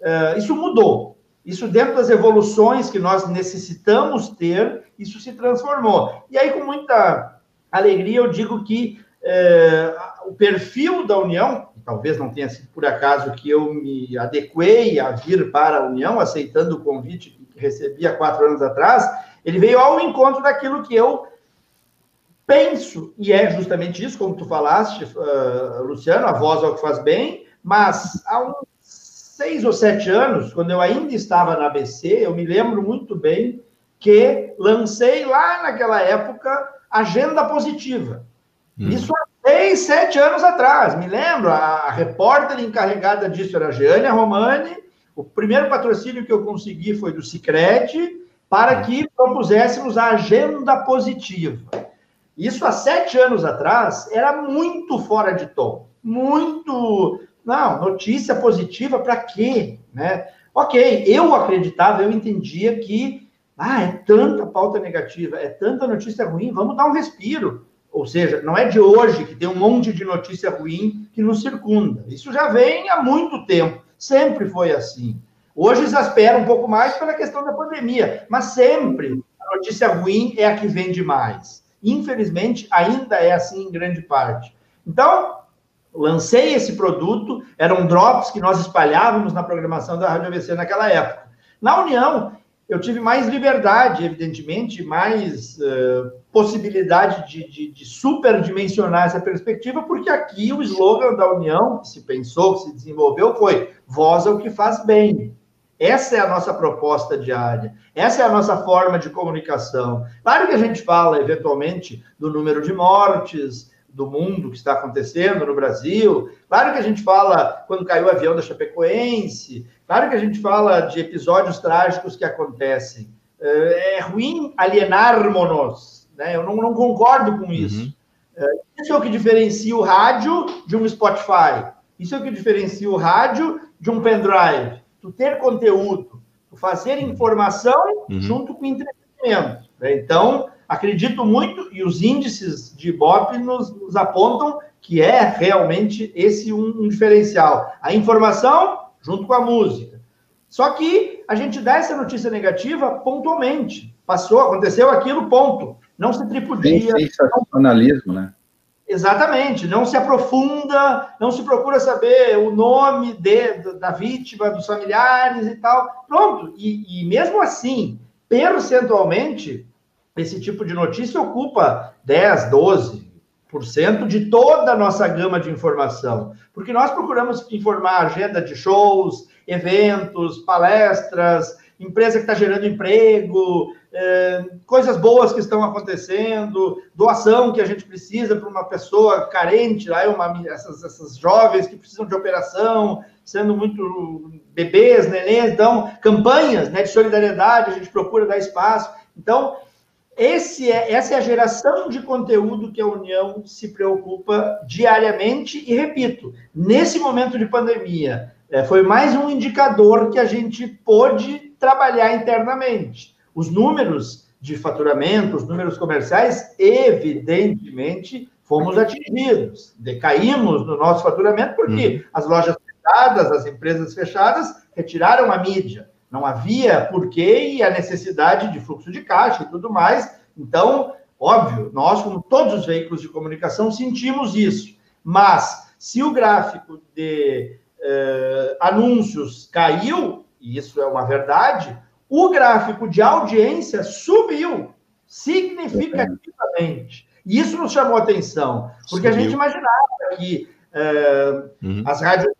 Uh, isso mudou. Isso, dentro das evoluções que nós necessitamos ter, isso se transformou. E aí, com muita alegria, eu digo que uh, o perfil da União, talvez não tenha sido por acaso que eu me adequei a vir para a União, aceitando o convite que recebi há quatro anos atrás, ele veio ao encontro daquilo que eu penso, e é justamente isso, como tu falaste, uh, Luciano, a voz é o que faz bem, mas há uns seis ou sete anos, quando eu ainda estava na ABC, eu me lembro muito bem que lancei lá naquela época Agenda Positiva. Hum. Isso há seis, sete anos atrás, me lembro, a, repórter encarregada disso era a Jeane Romani, o primeiro patrocínio que eu consegui foi do Cicred, para que propuséssemos a agenda positiva. Isso há sete anos atrás era muito fora de tom, muito. Não, notícia positiva para quê? Né? Ok, eu acreditava, eu entendia que ah, é tanta pauta negativa, é tanta notícia ruim, vamos dar um respiro. Ou seja, não é de hoje que tem um monte de notícia ruim que nos circunda. Isso já vem há muito tempo. Sempre foi assim. Hoje exaspera um pouco mais pela questão da pandemia, mas sempre a notícia ruim é a que vende mais. Infelizmente, ainda é assim em grande parte. Então, lancei esse produto, eram drops que nós espalhávamos na programação da Rádio ABC naquela época. Na União, eu tive mais liberdade, evidentemente, mais uh, possibilidade de, de, de, superdimensionar essa perspectiva, porque aqui o slogan da União, que se pensou, que se desenvolveu, foi voz é o que faz bem. Essa é a nossa proposta diária, essa é a nossa forma de comunicação. Claro que a gente fala, eventualmente, do número de mortes, do mundo que está acontecendo no Brasil. Claro que a gente fala quando caiu o avião da Chapecoense. Claro que a gente fala de episódios trágicos que acontecem. É, é ruim alienarmos-nos. Né? Eu não, não, concordo com isso. Uhum. É, isso é o que diferencia o rádio de um Spotify. Isso é o que diferencia o rádio de um pendrive. Tu ter conteúdo, tu fazer uhum. informação uhum. junto com entretenimento. Né? Então, acredito muito, e os índices de Ibope nos, nos apontam que é realmente esse um, um, diferencial. A informação junto com a música. Só que a gente dá essa notícia negativa pontualmente. Passou, aconteceu aquilo, ponto. Não se tripudia. Sensacionalismo, né? Exatamente, não se aprofunda, não se procura saber o nome de, da vítima, dos familiares e tal. Pronto, e, e mesmo assim, percentualmente, esse tipo de notícia ocupa 10, 12% de toda a nossa gama de informação. Porque nós procuramos informar agenda de shows, eventos, palestras, empresa que está gerando emprego, é, coisas boas que estão acontecendo, doação que a gente precisa para uma pessoa carente, lá, uma, essas, essas jovens que precisam de operação, sendo muito bebês, neném, então, campanhas né, de solidariedade, a gente procura dar espaço. Então, esse é, essa é a geração de conteúdo que a União se preocupa diariamente, e repito, nesse momento de pandemia, é, foi mais um indicador que a gente pôde trabalhar internamente. Os números de faturamento, os números comerciais, evidentemente, fomos atingidos. Decaímos no nosso faturamento porque hum. as lojas fechadas, as empresas fechadas, retiraram a mídia não havia porquê e a necessidade de fluxo de caixa e tudo mais. Então, óbvio, nós, como todos os veículos de comunicação, sentimos isso. Mas, se o gráfico de eh, anúncios caiu, e isso é uma verdade, o gráfico de audiência subiu significativamente. E isso nos chamou a atenção, porque Subiu. a gente imaginava que eh, uhum. as rádios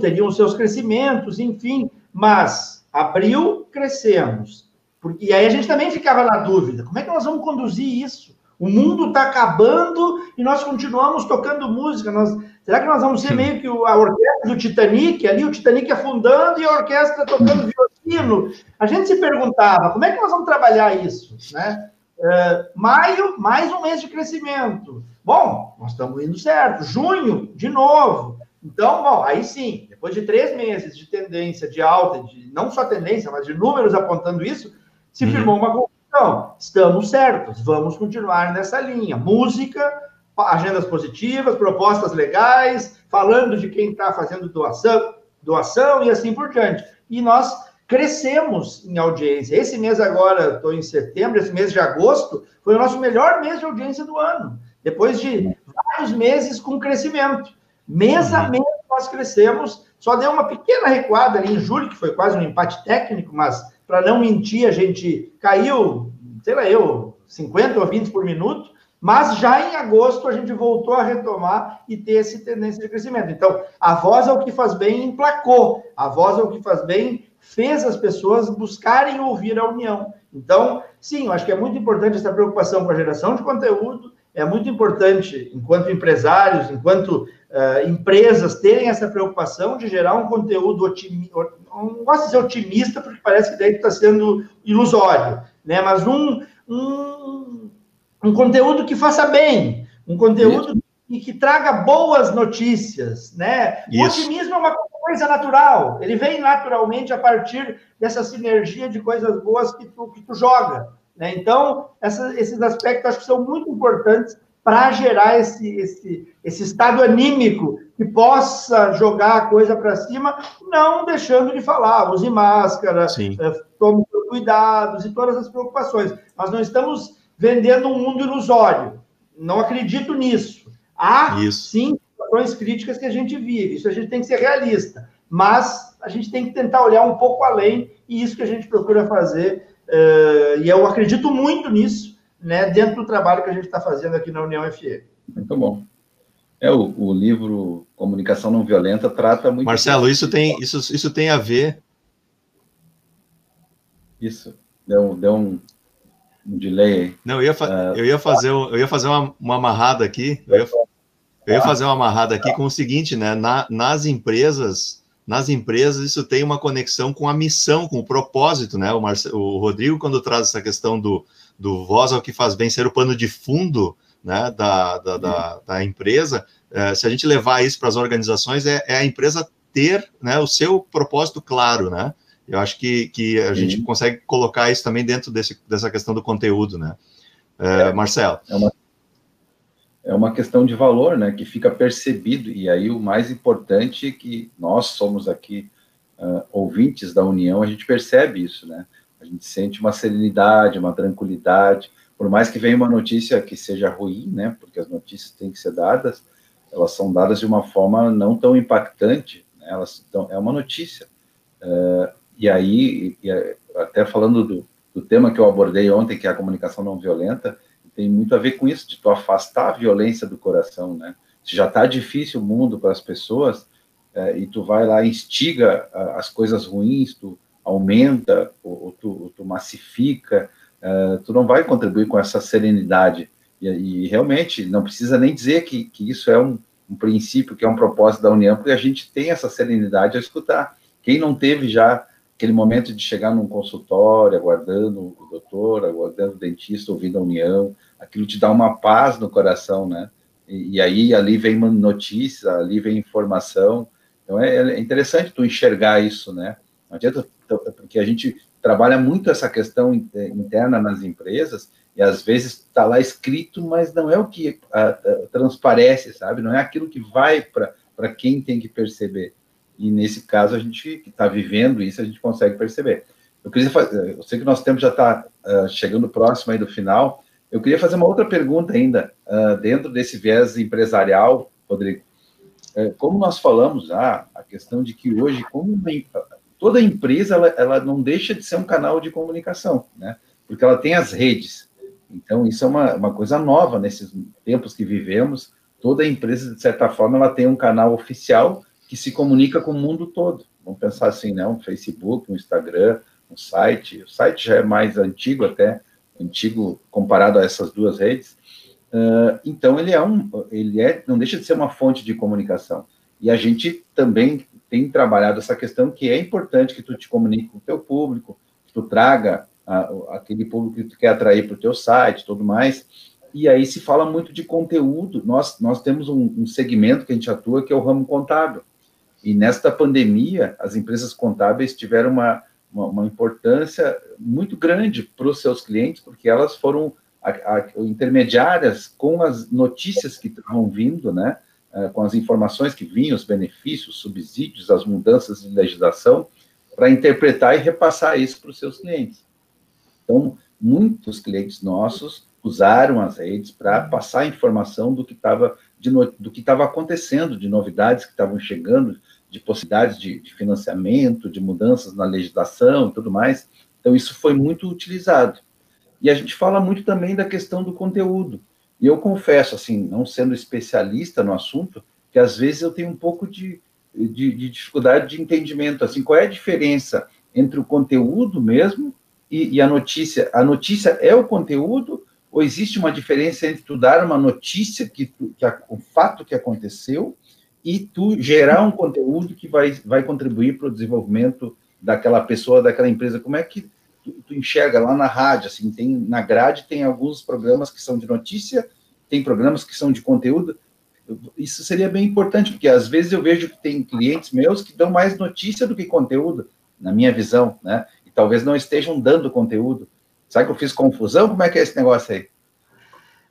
teriam seus crescimentos, enfim, mas Abril, crescemos. Porque, e aí a gente também ficava na dúvida: como é que nós vamos conduzir isso? O mundo está acabando e nós continuamos tocando música. Nós, será que nós vamos ser meio que a orquestra do Titanic, ali o Titanic afundando e a orquestra tocando violino? A gente se perguntava, como é que nós vamos trabalhar isso? Né? Uh, maio, mais um mês de crescimento. Bom, nós estamos indo certo. Junho, de novo. Então, bom, aí sim, depois de três meses de tendência de alta, de não só tendência, mas de números apontando isso, se uhum. firmou uma conclusão. Estamos certos, vamos continuar nessa linha. Música, agendas positivas, propostas legais, falando de quem está fazendo doação, doação e assim por diante. E nós crescemos em audiência. Esse mês agora, estou em setembro, esse mês de agosto, foi o nosso melhor mês de audiência do ano. Depois de vários meses com crescimento. Mês a uhum. mês nós crescemos, só deu uma pequena recuada ali em julho, que foi quase um empate técnico, mas para não mentir, a gente caiu, sei lá eu, 50 ou 20 por minuto, mas já em agosto a gente voltou a retomar e ter essa tendência de crescimento. Então, a voz é o que faz bem emplacou, a voz é o que faz bem fez as pessoas buscarem ouvir a união. Então, sim, eu acho que é muito importante essa preocupação com a geração de conteúdo, é muito importante, enquanto empresários, enquanto uh, empresas, terem essa preocupação de gerar um conteúdo otimista, não gosto de ser otimista, porque parece que daí está sendo ilusório, né? mas um, um, um conteúdo que faça bem, um conteúdo e que traga boas notícias, né? Isso. O otimismo é uma coisa natural, ele vem naturalmente a partir dessa sinergia de coisas boas que tu, que tu joga. Né? Então, essa, esses aspectos acho que são muito importantes para gerar esse, esse, esse estado anímico que possa jogar a coisa para cima, não deixando de falar, use máscara, é, tome cuidados e todas as preocupações. Nós não estamos vendendo um mundo ilusório. Não acredito nisso. Há, Isso. sim, situações críticas que a gente vive. Isso a gente tem que ser realista. Mas a gente tem que tentar olhar um pouco além, e isso que a gente procura fazer. Uh, e eu acredito muito nisso, né, dentro do trabalho que a gente está fazendo aqui na União FE. Muito bom. É, o, o, livro Comunicação Não Violenta trata muito. Marcelo, isso tem, isso, isso tem a ver. Isso, deu, deu um, um delay aí. Não, eu ia, fa uh, eu ia fazer, eu ia fazer uma, uma amarrada aqui. Eu ia, eu ia fazer uma amarrada aqui com o seguinte, né? Na, nas empresas, nas empresas, isso tem uma conexão com a missão, com o propósito, né? O, Marce, o Rodrigo, quando traz essa questão do, do voz ao que faz bem ser o pano de fundo né, da, da, da, da empresa, é, se a gente levar isso para as organizações, é, é, a empresa ter né, o seu propósito claro, né? Eu acho que, que a gente consegue colocar isso também dentro desse, dessa questão do conteúdo, né? É, é Marcelo. É uma, é uma questão de valor, né? Que fica percebido, e aí o mais importante é que nós somos aqui uh, ouvintes da União, a gente percebe isso, né? A gente sente uma serenidade, uma tranquilidade, por mais que venha uma notícia que seja ruim, né? Porque as notícias têm que ser dadas, elas são dadas de uma forma não tão impactante, né? elas então, é uma notícia. Uh, e aí, e, até falando do, do tema que eu abordei ontem, que é a comunicação não violenta, tem muito a ver com isso, de tu afastar a violência do coração, né? Se já está difícil o mundo para as pessoas, é, e tu vai lá, instiga as coisas ruins, tu aumenta, ou, ou, tu, ou tu, massifica, uh, tu não vai contribuir com essa serenidade. E, e realmente, não precisa nem dizer que, que isso é um, um, princípio, que é um propósito da União, porque a gente tem essa serenidade a escutar. Quem não teve já aquele momento de chegar num consultório, aguardando o doutor, aguardando o dentista, ouvindo a União, aquilo te dá uma paz no coração, né? E, e aí ali vem uma notícia, ali vem informação. Então é, é interessante tu enxergar isso, né? Não adianta porque a gente trabalha muito essa questão interna nas empresas e às vezes está lá escrito, mas não é o que a, a, transparece, sabe? Não é aquilo que vai para quem tem que perceber. E nesse caso, a gente que está vivendo isso, a gente consegue perceber. Eu queria fazer, eu sei que nosso tempo já está uh, ah, chegando próximo aí do final. Eu queria fazer uma outra pergunta ainda, uh, dentro desse viés empresarial, Rodrigo. Uh, como nós falamos, ah, a questão de que hoje, como toda empresa ela, ela não deixa de ser um canal de comunicação, né? Porque ela tem as redes. Então, isso é uma, uma coisa nova nesses tempos que vivemos. Toda empresa, de certa forma, ela tem um canal oficial que se comunica com o mundo todo. Vamos pensar assim, né? Um Facebook, um Instagram, um site. O site já é mais antigo até, antigo comparado a essas duas redes. Uh, então ele é um, ele é, não deixa de ser uma fonte de comunicação. E a gente também tem trabalhado essa questão que é importante que tu te comunique com o teu público, que tu traga a, aquele público que tu quer atrair para o teu site, tudo mais. E aí se fala muito de conteúdo. Nós nós temos um, um segmento que a gente atua que é o ramo contábil. E nesta pandemia, as empresas contábeis tiveram uma, uma, uma importância muito grande para os seus clientes, porque elas foram a, a, intermediárias com as notícias que estavam vindo, né? Uh, com as informações que vinham, os benefícios, os subsídios, as mudanças de legislação, para interpretar e repassar isso para os seus clientes. Então, muitos clientes nossos usaram as redes para passar informação do que estava do que estava acontecendo, de novidades que estavam chegando, de possibilidades de, de, financiamento, de mudanças na legislação e tudo mais. Então, isso foi muito utilizado. E a gente fala muito também da questão do conteúdo. E eu confesso, assim, não sendo especialista no assunto, que às vezes eu tenho um pouco de, de, de dificuldade de entendimento. Assim, qual é a diferença entre o conteúdo mesmo e, e a notícia? A notícia é o conteúdo ou existe uma diferença entre tu dar uma notícia que, que o fato que aconteceu e tu gerar um conteúdo que vai, vai contribuir para o desenvolvimento daquela pessoa, daquela empresa. Como é que tu, tu, enxerga lá na rádio? Assim, tem na grade tem alguns programas que são de notícia, tem programas que são de conteúdo. Isso seria bem importante, porque às vezes eu vejo que tem clientes meus que dão mais notícia do que conteúdo, na minha visão, né? E talvez não estejam dando conteúdo. Sabe que eu fiz confusão? Como é que é esse negócio aí?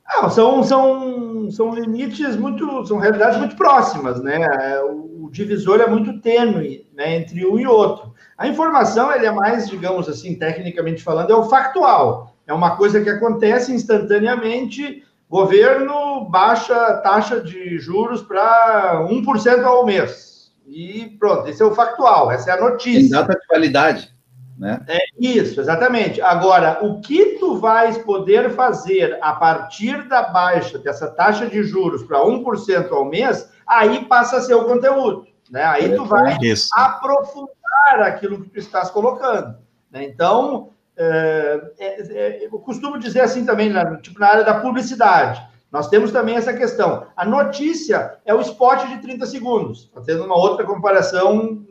Não, são, são, são limites muito, são realidades muito próximas, né? O divisor é muito tênue né, entre um e outro. A informação, ele é mais, digamos assim, tecnicamente falando, é o factual. É uma coisa que acontece instantaneamente, governo baixa taxa de juros para 1% ao mês. E pronto, esse é o factual, essa é a notícia. Tem data de validade. Né? É isso, exatamente. Agora, o que tu vais poder fazer a partir da baixa dessa taxa de juros para 1% ao mês, aí passa a ser o conteúdo. Né? Aí tu vai isso. aprofundar aquilo que tu estás colocando. Né? Então, é, é, é, eu costumo dizer assim também, tipo na área da publicidade. Nós temos também essa questão. A notícia é o spot de 30 segundos. Está tendo uma outra comparação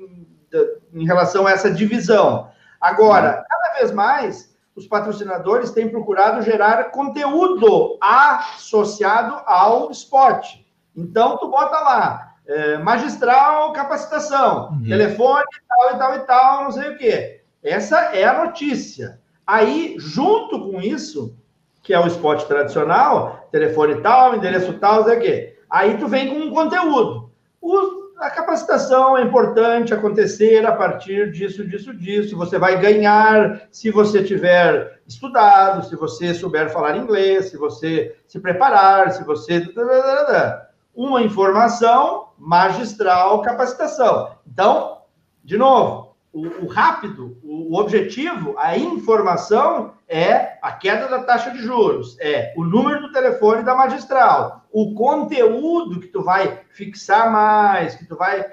em relação a essa divisão. Agora, cada vez mais, os patrocinadores têm procurado gerar conteúdo associado ao esporte. Então, tu bota lá, é, magistral capacitação, uhum. telefone tal e tal e tal, não sei o quê. Essa é a notícia. Aí, junto com isso, que é o esporte tradicional, telefone tal, endereço tal, não sei o quê. Aí tu vem com um conteúdo. A capacitação é importante acontecer a partir disso, disso, disso. Você vai ganhar se você tiver estudado, se você souber falar inglês, se você se preparar, se você. Uma informação magistral, capacitação. Então, de novo, o, o rápido, o, o, objetivo, a informação é a queda da taxa de juros, é o número do telefone da magistral, o conteúdo que tu vai fixar mais, que tu vai.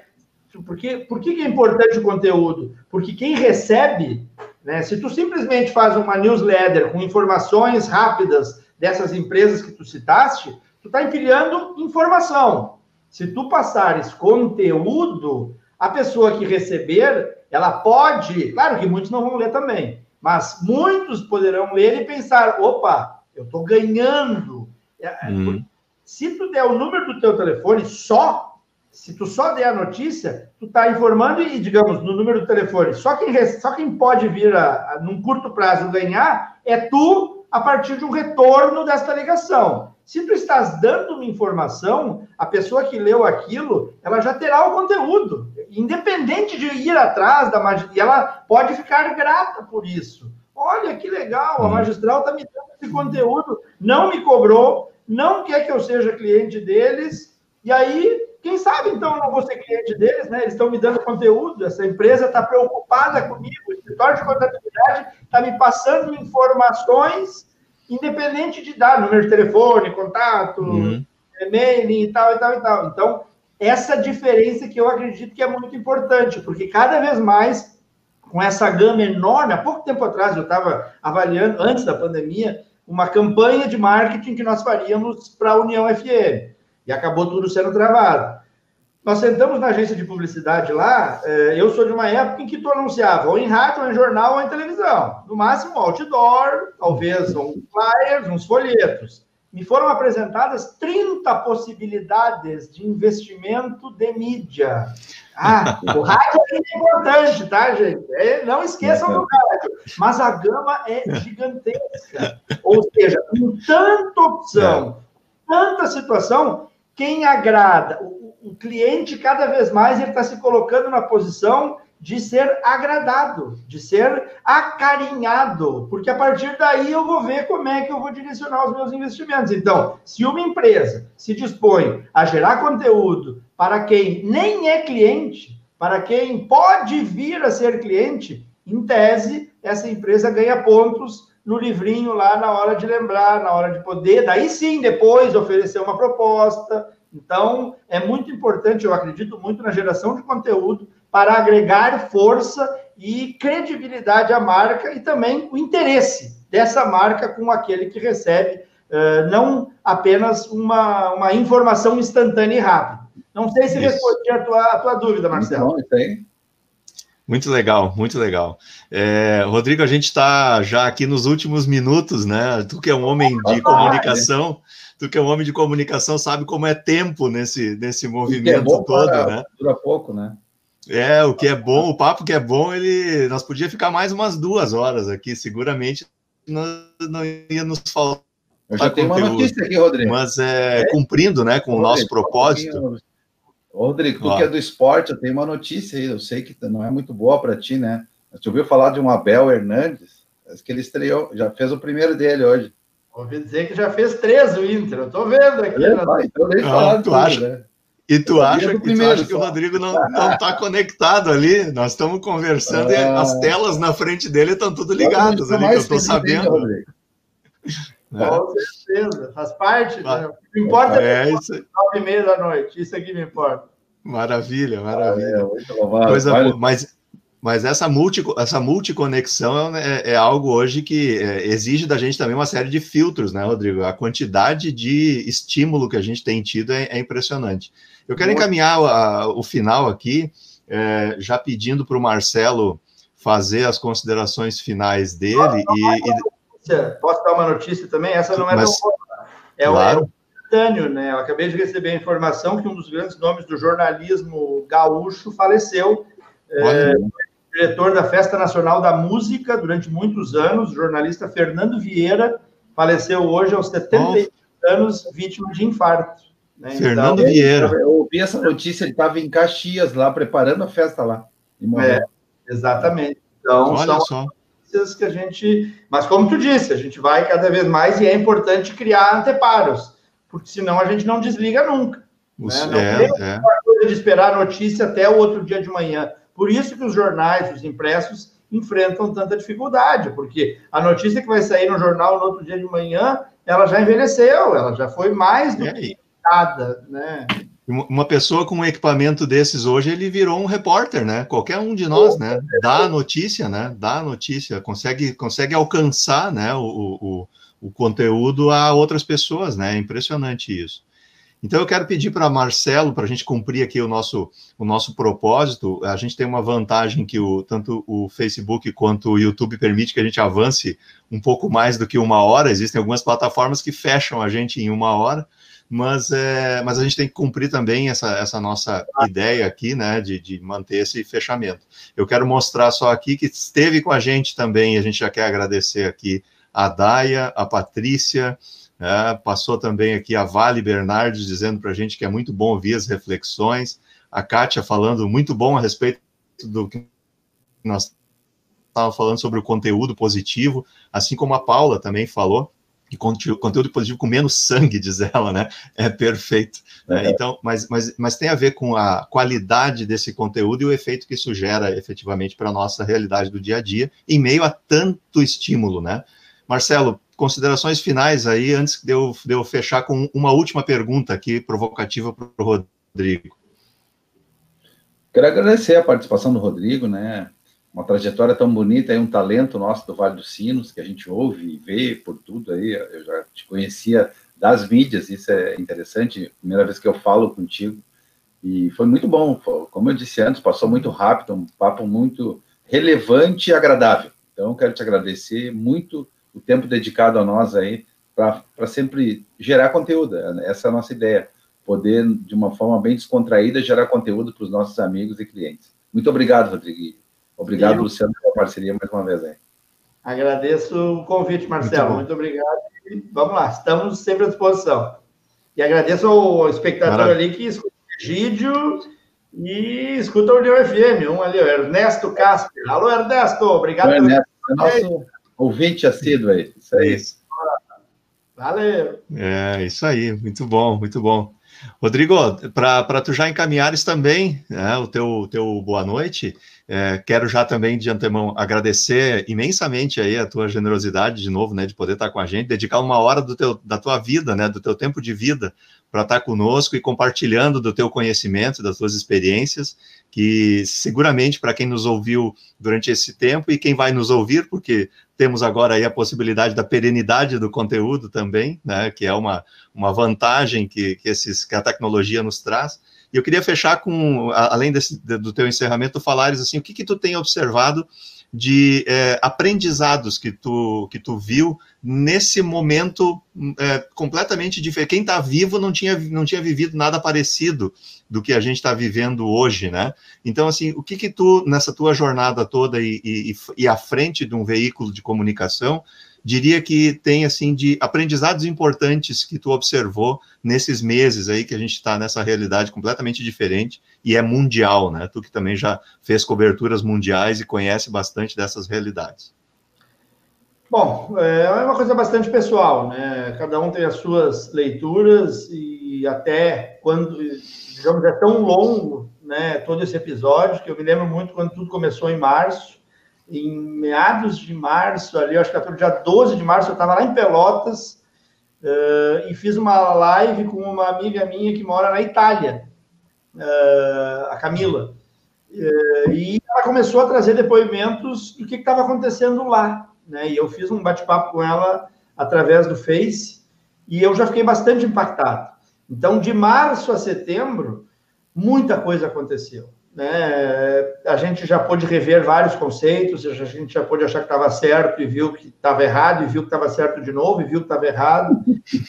Porque, por que, que é importante o conteúdo? Porque quem recebe, né, se tu simplesmente faz uma newsletter com informações rápidas dessas empresas que tu citaste, tu está empilhando informação. Se tu passares conteúdo, a pessoa que receber ela pode, claro que muitos não vão ler também, mas muitos poderão ler e pensar: opa, eu estou ganhando. Hum. Se tu der o número do teu telefone só, se tu só der a notícia, tu está informando e, digamos, no número do telefone, só quem, só quem pode vir a, a, num curto prazo ganhar é tu a partir de um retorno desta ligação. Se tu estás dando uma informação, a pessoa que leu aquilo, ela já terá o conteúdo, independente de ir atrás da magia, e ela pode ficar grata por isso. Olha que legal, a uhum. magistral está me dando esse conteúdo, não me cobrou, não quer que eu seja cliente deles, e aí, quem sabe então eu não vou ser cliente deles, né? Eles estão me dando conteúdo, essa empresa está preocupada comigo, o escritório de contabilidade está me passando informações independente de dar número de telefone, contato, uhum. e-mail e tal, e tal, e tal. Então, essa diferença que eu acredito que é muito importante, porque cada vez mais, com essa gama enorme. Há pouco tempo atrás eu estava avaliando, antes da pandemia, uma campanha de marketing que nós faríamos para a União FM. E acabou tudo sendo travado. Nós sentamos na agência de publicidade lá, eh, eu sou de uma época em que tu anunciava ou em rádio, ou em jornal, ou em televisão. No máximo, outdoor, talvez um flyers, uns folhetos. Me foram apresentadas 30 possibilidades de investimento de mídia. Ah, o rádio é importante, tá, gente? É, não esqueçam do rádio. Mas a gama é gigantesca. Ou seja, com tanta opção, tanta situação, quem agrada, o, o cliente cada vez mais ele está se colocando na posição de ser agradado, de ser acarinhado, porque a partir daí eu vou ver como é que eu vou direcionar os meus investimentos. Então, se uma empresa se dispõe a gerar conteúdo para quem nem é cliente, para quem pode vir a ser cliente, em tese, essa empresa ganha pontos no livrinho lá na hora de lembrar, na hora de poder, daí sim, depois oferecer uma proposta. Então, é muito importante, eu acredito muito na geração de conteúdo para agregar força e credibilidade à marca e também o interesse dessa marca com aquele que recebe, uh, não apenas uma, uma informação instantânea e rápida. Não sei se respondi a tua, a tua dúvida, Marcelo. Não, isso aí. Muito legal, muito legal. É, Rodrigo, a gente está já aqui nos últimos minutos, né? Tu que é um homem de comunicação, tu que é um homem de comunicação, sabe como é tempo nesse, nesse é movimento é bom, todo, para, né? Dura pouco, né? É, o que é bom, o papo que é bom, ele nós podia ficar mais umas duas horas aqui, seguramente não, não ia nos faltar. Eu já tenho conteúdo, uma notícia aqui, Rodrigo. Mas é, é? cumprindo, né, com Rodrigo, o nosso propósito. Rodrigo, tu que é do esporte, eu tenho uma notícia aí, eu sei que não é muito boa para ti, né? Você ouviu falar de um Abel Hernandes? Acho que ele estreou, já fez o primeiro dele hoje. Ouvi dizer que já fez três o Inter, eu tô vendo aqui. É, na... então nem ah, falar tu tudo, acha? Né? E tu acha, que, tu acha que o Rodrigo não está conectado ali? Nós estamos conversando ah, e as telas na frente dele estão tudo ligadas ali, que eu estou sabendo. Rodrigo. É. Com certeza, faz parte. Né? O que importa é, é isso. nove e meia da noite, isso aqui me importa. Maravilha, maravilha. Ah, é, Coisa, mas, mas essa, multi, essa multiconexão é, é algo hoje que é, exige da gente também uma série de filtros, né, Rodrigo? A quantidade de estímulo que a gente tem tido é, é impressionante. Eu quero encaminhar a, o final aqui, é, já pedindo para o Marcelo fazer as considerações finais dele. e, e... Posso dar uma notícia também? Essa não é Mas, tão boa. É claro. o Tânio, né? Eu acabei de receber a informação que um dos grandes nomes do jornalismo gaúcho faleceu. É, diretor da Festa Nacional da Música durante muitos anos, o jornalista Fernando Vieira, faleceu hoje aos 70 oh. anos, vítima de infarto. Né? Fernando então, Vieira. Eu ouvi essa notícia, ele estava em Caxias lá, preparando a festa lá. É, exatamente. Então, Olha são só. notícias que a gente. Mas, como tu disse, a gente vai cada vez mais e é importante criar anteparos, porque senão a gente não desliga nunca. Né? Não é, tem é. coisa de esperar a notícia até o outro dia de manhã. Por isso que os jornais, os impressos, enfrentam tanta dificuldade, porque a notícia que vai sair no jornal no outro dia de manhã, ela já envelheceu, ela já foi mais do que nada, né? Uma pessoa com um equipamento desses hoje, ele virou um repórter, né? Qualquer um de nós, né? Dá a notícia, né? Dá a notícia, consegue, consegue alcançar, né? O, o, o conteúdo a outras pessoas, né? É impressionante isso. Então eu quero pedir para Marcelo, para a gente cumprir aqui o nosso, o nosso propósito, a gente tem uma vantagem que o, tanto o Facebook quanto o YouTube permite que a gente avance um pouco mais do que uma hora. Existem algumas plataformas que fecham a gente em uma hora mas, é, mas a gente tem que cumprir também essa, essa nossa ideia aqui, né, de, de manter esse fechamento. Eu quero mostrar só aqui que esteve com a gente também, a gente já quer agradecer aqui a Daia, a Patrícia, é, passou também aqui a Vale Bernardes dizendo para a gente que é muito bom ouvir as reflexões, a Kátia falando muito bom a respeito do que nós estávamos falando sobre o conteúdo positivo, assim como a Paula também falou, e conteúdo positivo com menos sangue, diz ela, né? É perfeito. Né? Então, mas, mas, mas tem a ver com a qualidade desse conteúdo e o efeito que isso gera efetivamente para a nossa realidade do dia a dia, em meio a tanto estímulo, né? Marcelo, considerações finais aí, antes de eu, de eu fechar com uma última pergunta aqui, provocativa para o Rodrigo. Quero agradecer a participação do Rodrigo, né? uma trajetória tão bonita e um talento nosso do Vale dos Sinos, que a gente ouve e vê por tudo aí. Eu já te conhecia das mídias, isso é interessante. Primeira vez que eu falo contigo. E foi muito bom. Como eu disse antes, passou muito rápido, um papo muito relevante e agradável. Então, quero te agradecer muito o tempo dedicado a nós aí, para sempre gerar conteúdo. Essa é a nossa ideia. Poder, de uma forma bem descontraída, gerar conteúdo para os nossos amigos e clientes. Muito obrigado, Rodrigo. Obrigado, Eu... Luciano, pela parceria mais uma vez aí. Agradeço o convite, Marcelo. Muito, Muito obrigado. E vamos lá, estamos sempre à disposição. E agradeço ao espectador Maravilha. ali que escuta o vídeo e escuta o União FM. Um ali, o Ernesto Casper. Alô, Ernesto, obrigado. O Ernesto, é nosso ouvinte assíduo aí. Isso aí. Isso. Valeu. É, isso aí, muito bom, muito bom. Rodrigo, para tu já encaminhares também né, o teu, teu boa noite, é, quero já também de antemão agradecer imensamente aí a tua generosidade de novo, né, de poder estar com a gente, dedicar uma hora do teu, da tua vida, né, do teu tempo de vida para estar conosco e compartilhando do teu conhecimento, das tuas experiências, que seguramente para quem nos ouviu durante esse tempo e quem vai nos ouvir, porque temos agora aí a possibilidade da perenidade do conteúdo também, né, que é uma, uma vantagem que, que, esses, que a tecnologia nos traz. E eu queria fechar com, além desse, do teu encerramento, falares assim, o que, que tu tem observado de é, aprendizados que tu, que tu viu nesse momento é, completamente diferente. Quem está vivo não tinha, não tinha vivido nada parecido do que a gente está vivendo hoje, né? Então, assim, o que que tu, nessa tua jornada toda e, e, e à frente de um veículo de comunicação, diria que tem assim de aprendizados importantes que tu observou nesses meses aí que a gente está nessa realidade completamente diferente e é mundial, né? Tu que também já fez coberturas mundiais e conhece bastante dessas realidades. Bom, é uma coisa bastante pessoal, né? Cada um tem as suas leituras e até quando, digamos, é tão longo, né? Todo esse episódio que eu me lembro muito quando tudo começou em março em meados de março, ali, acho que foi no dia 12 de março, eu estava lá em Pelotas uh, e fiz uma live com uma amiga minha que mora na Itália, uh, a Camila. Uh, e ela começou a trazer depoimentos do que estava acontecendo lá. Né? E eu fiz um bate-papo com ela através do Face e eu já fiquei bastante impactado. Então, de março a setembro, muita coisa aconteceu. Né? A gente já pôde rever vários conceitos, a gente já pôde achar que estava certo e viu que estava errado, e viu que estava certo de novo, e viu que estava errado.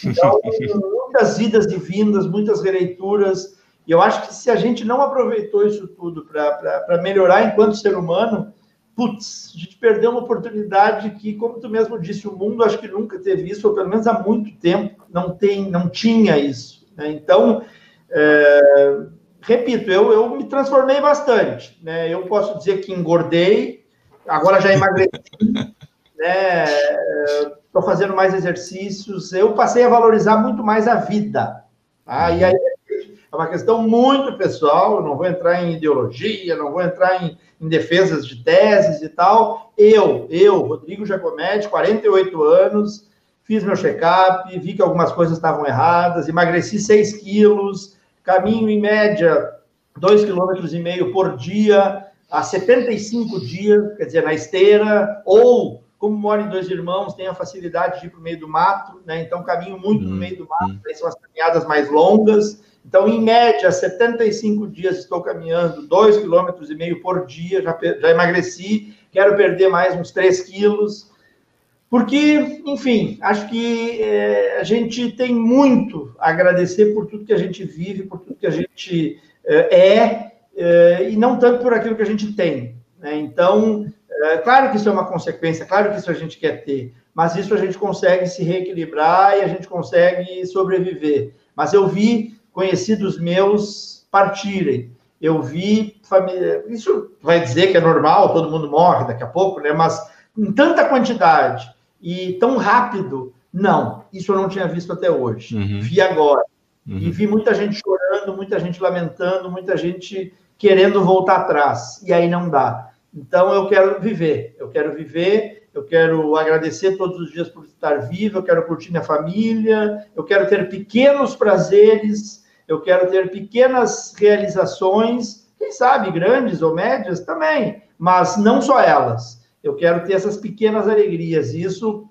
Então, muitas idas e vindas, muitas releituras, e eu acho que se a gente não aproveitou isso tudo para melhorar enquanto ser humano, putz, a gente perdeu uma oportunidade que, como tu mesmo disse, o mundo acho que nunca teve isso, ou pelo menos há muito tempo não tem, não tinha isso. Né? Então, é, repito, eu, eu me transformei bastante. Né? Eu posso dizer que engordei, agora já emagreci, né? Estou fazendo mais exercícios. Eu passei a valorizar muito mais a vida. Tá? E aí é uma questão muito pessoal. Eu não vou entrar em ideologia, não vou entrar em, em defesas de teses e tal. Eu, eu, Rodrigo Giacometti, 48 anos, fiz meu check-up, vi que algumas coisas estavam erradas, emagreci 6 quilos caminho em média 2,5 km por dia, há 75 dias, quer dizer, na esteira, ou, como moro em dois irmãos, tenho a facilidade de ir para o meio do mato, né? então caminho muito no hum, meio do mato, hum. aí são as caminhadas mais longas. Então, em média, 75 dias estou caminhando 2,5 km por dia, já, já emagreci, quero perder mais uns 3 quilos. Porque, enfim, acho que é, a gente tem muito a agradecer por tudo que a gente vive, por tudo que a gente é, é, é e não tanto por aquilo que a gente tem. Né? Então, é, claro que isso é uma consequência, claro que isso a gente quer ter, mas isso a gente consegue se reequilibrar e a gente consegue sobreviver. Mas eu vi conhecidos meus partirem. Eu vi família. Isso vai dizer que é normal, todo mundo morre daqui a pouco, né? Mas em tanta quantidade e tão rápido. Não, isso eu não tinha visto até hoje. Uhum. Vi agora. Uhum. E vi muita gente chorando, muita gente lamentando, muita gente querendo voltar atrás. E aí não dá. Então eu quero viver, eu quero viver, eu quero agradecer todos os dias por estar vivo, eu quero curtir minha família, eu quero ter pequenos prazeres, eu quero ter pequenas realizações, quem sabe grandes ou médias também, mas não só elas. Eu quero ter essas pequenas alegrias, isso,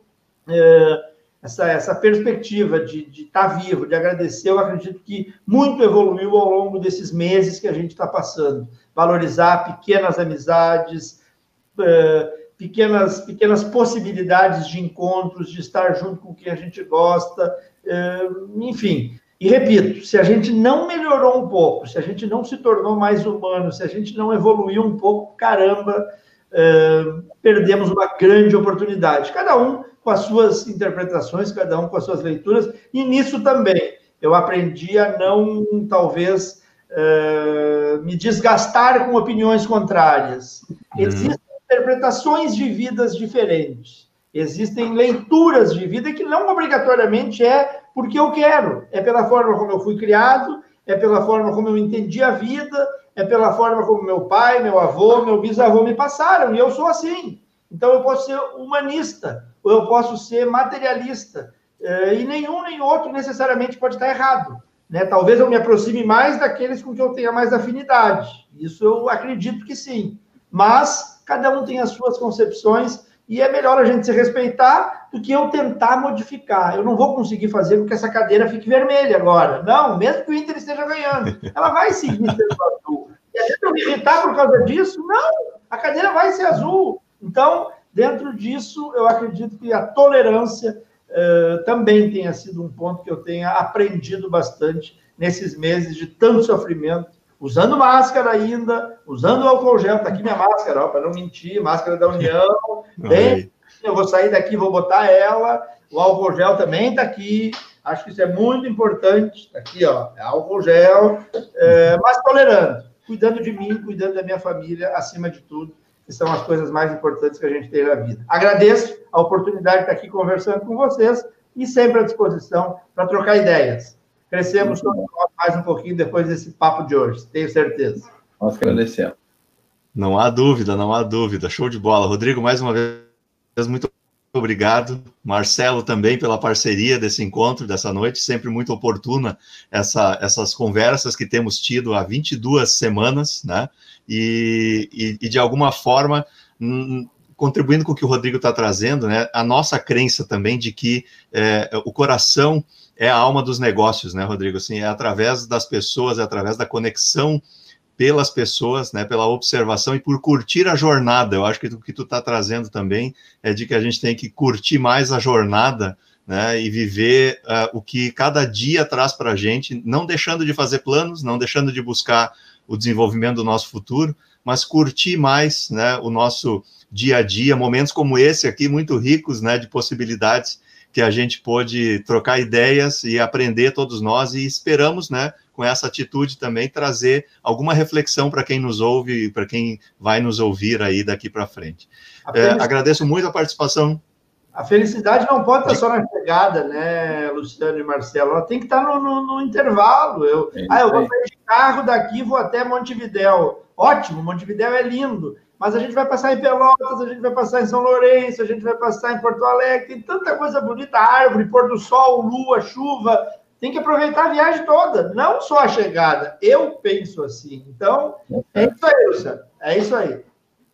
é, essa, essa perspectiva de estar tá vivo, de agradecer, eu acredito que muito evoluiu ao longo desses meses que a gente está passando. Valorizar pequenas amizades, é, pequenas, pequenas possibilidades de encontros, de estar junto com quem a gente gosta, é, enfim. E repito, se a gente não melhorou um pouco, se a gente não se tornou mais humano, se a gente não evoluiu um pouco, caramba, perdemos uma grande oportunidade. Cada um com as suas interpretações, cada um com as suas leituras, e nisso também eu aprendi a não, talvez, é, me desgastar com opiniões contrárias. Uhum. Existem interpretações de vidas diferentes. Existem leituras de vida que não obrigatoriamente é porque eu quero, é pela forma como eu fui criado, é pela forma como eu entendi a vida, é pela forma como meu pai, meu avô, meu bisavô me passaram, e eu sou assim. Então eu posso ser humanista, ou eu posso ser materialista, eh, e nenhum nem outro necessariamente pode estar errado. Né? Talvez eu me aproxime mais daqueles com que eu tenha mais afinidade. Isso eu acredito que sim. Mas cada um tem as suas concepções e é melhor a gente se respeitar do que eu tentar modificar. Eu não vou conseguir fazer com que essa cadeira fique vermelha agora. Não, mesmo que o Inter esteja ganhando. Ela vai seguir sendo azul. E a gente me irritar por causa disso? Não, a cadeira vai ser azul. Então, dentro disso, eu acredito que a tolerância uh, também tenha sido um ponto que eu tenha aprendido bastante nesses meses de tanto sofrimento usando máscara ainda, usando álcool gel, tá aqui minha máscara, para não mentir, máscara da União, bem, eu vou sair daqui, vou botar ela, o álcool gel também tá aqui, acho que isso é muito importante, tá aqui, ó, é álcool gel, é, mas tolerando, cuidando de mim, cuidando da minha família, acima de tudo, que são as coisas mais importantes que a gente tem na vida. Agradeço a oportunidade de estar aqui conversando com vocês e sempre à disposição para trocar ideias. Crescemos mais um pouquinho depois desse papo de hoje, tenho certeza. Nós agradecemos. Não há dúvida, não há dúvida. Show de bola. Rodrigo, mais uma vez, muito obrigado. Marcelo também pela parceria desse encontro, dessa noite, sempre muito oportuna essa, essas conversas que temos tido há 22 semanas, né? E, e, e de alguma forma, contribuindo com o que o Rodrigo está trazendo, né? A nossa crença também de que é, o coração é a alma dos negócios, né, Rodrigo? Assim, é através das pessoas, é através da conexão pelas pessoas, né, pela observação e por curtir a jornada. Eu acho que o que tu está trazendo também é de que a gente tem que curtir mais a jornada, né, e viver uh, o que cada dia traz para a gente, não deixando de fazer planos, não deixando de buscar o desenvolvimento do nosso futuro, mas curtir mais, né, o nosso dia a dia, momentos como esse aqui, muito ricos, né, de possibilidades que a gente pôde trocar ideias e aprender todos nós e esperamos, né, com essa atitude também trazer alguma reflexão para quem nos ouve e para quem vai nos ouvir aí daqui para frente. É, agradeço muito a participação. A felicidade não pode estar só na chegada, né, Luciano e Marcelo? Ela tem que estar no, no, no intervalo. Eu, é ah, eu vou sair de carro daqui, vou até Montevidéu. Ótimo, Montevidéu é lindo mas a gente vai passar em Pelotas, a gente vai passar em São Lourenço, a gente vai passar em Porto Alegre, tem tanta coisa bonita, árvore, pôr do sol, lua, chuva, tem que aproveitar a viagem toda, não só a chegada. Eu penso assim. Então, é isso aí, Luciano. É isso aí.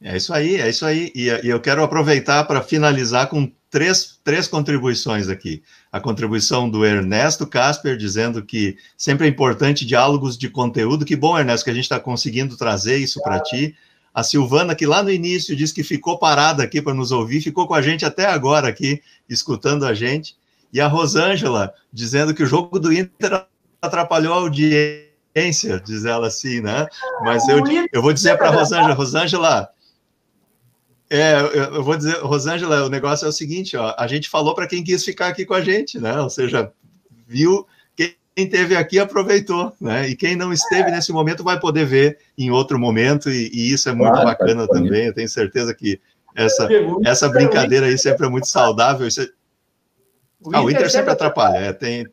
É isso aí, é isso aí. E, e eu quero aproveitar para finalizar com três, três contribuições aqui. A contribuição do Ernesto Casper, dizendo que sempre é importante diálogos de conteúdo. Que bom, Ernesto, que a gente está conseguindo trazer isso para ti a Silvana, que lá no início disse que ficou parada aqui para nos ouvir, ficou com a gente até agora aqui, escutando a gente. E a Rosângela, dizendo que o jogo do Inter atrapalhou a audiência, diz ela assim, né? Mas eu, eu vou dizer para a Rosângela, Rosângela, é, eu vou dizer, Rosângela, o negócio é o seguinte, ó, a gente falou para quem quis ficar aqui com a gente, né? Ou seja, viu quem esteve aqui aproveitou, né? E quem não esteve é. nesse momento vai poder ver em outro momento, e, e isso é muito claro, bacana tá também. Eu tenho certeza que essa, essa brincadeira aí sempre é muito saudável. Isso é... O ah, o Inter sempre atrapalha, é, tem.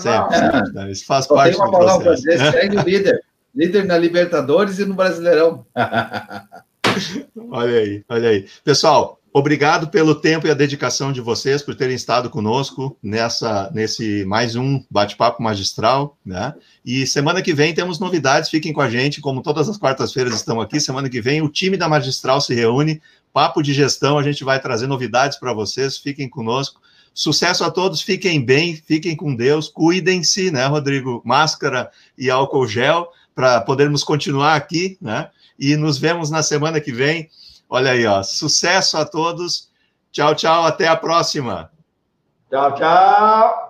Sempre, sempre né? Isso faz Só parte do processo. Dizer, segue o líder. Líder na Libertadores e no Brasileirão. olha aí, olha aí. Pessoal, Obrigado pelo tempo e a dedicação de vocês por terem estado conosco nessa nesse mais um bate-papo magistral, né? E semana que vem temos novidades, fiquem com a gente, como todas as quartas-feiras estão aqui. Semana que vem o time da Magistral se reúne, papo de gestão, a gente vai trazer novidades para vocês, fiquem conosco. Sucesso a todos, fiquem bem, fiquem com Deus, cuidem-se, né, Rodrigo? Máscara e álcool gel para podermos continuar aqui, né? E nos vemos na semana que vem. Olha aí, ó. Sucesso a todos. Tchau, tchau. Até a próxima. Tchau, tchau.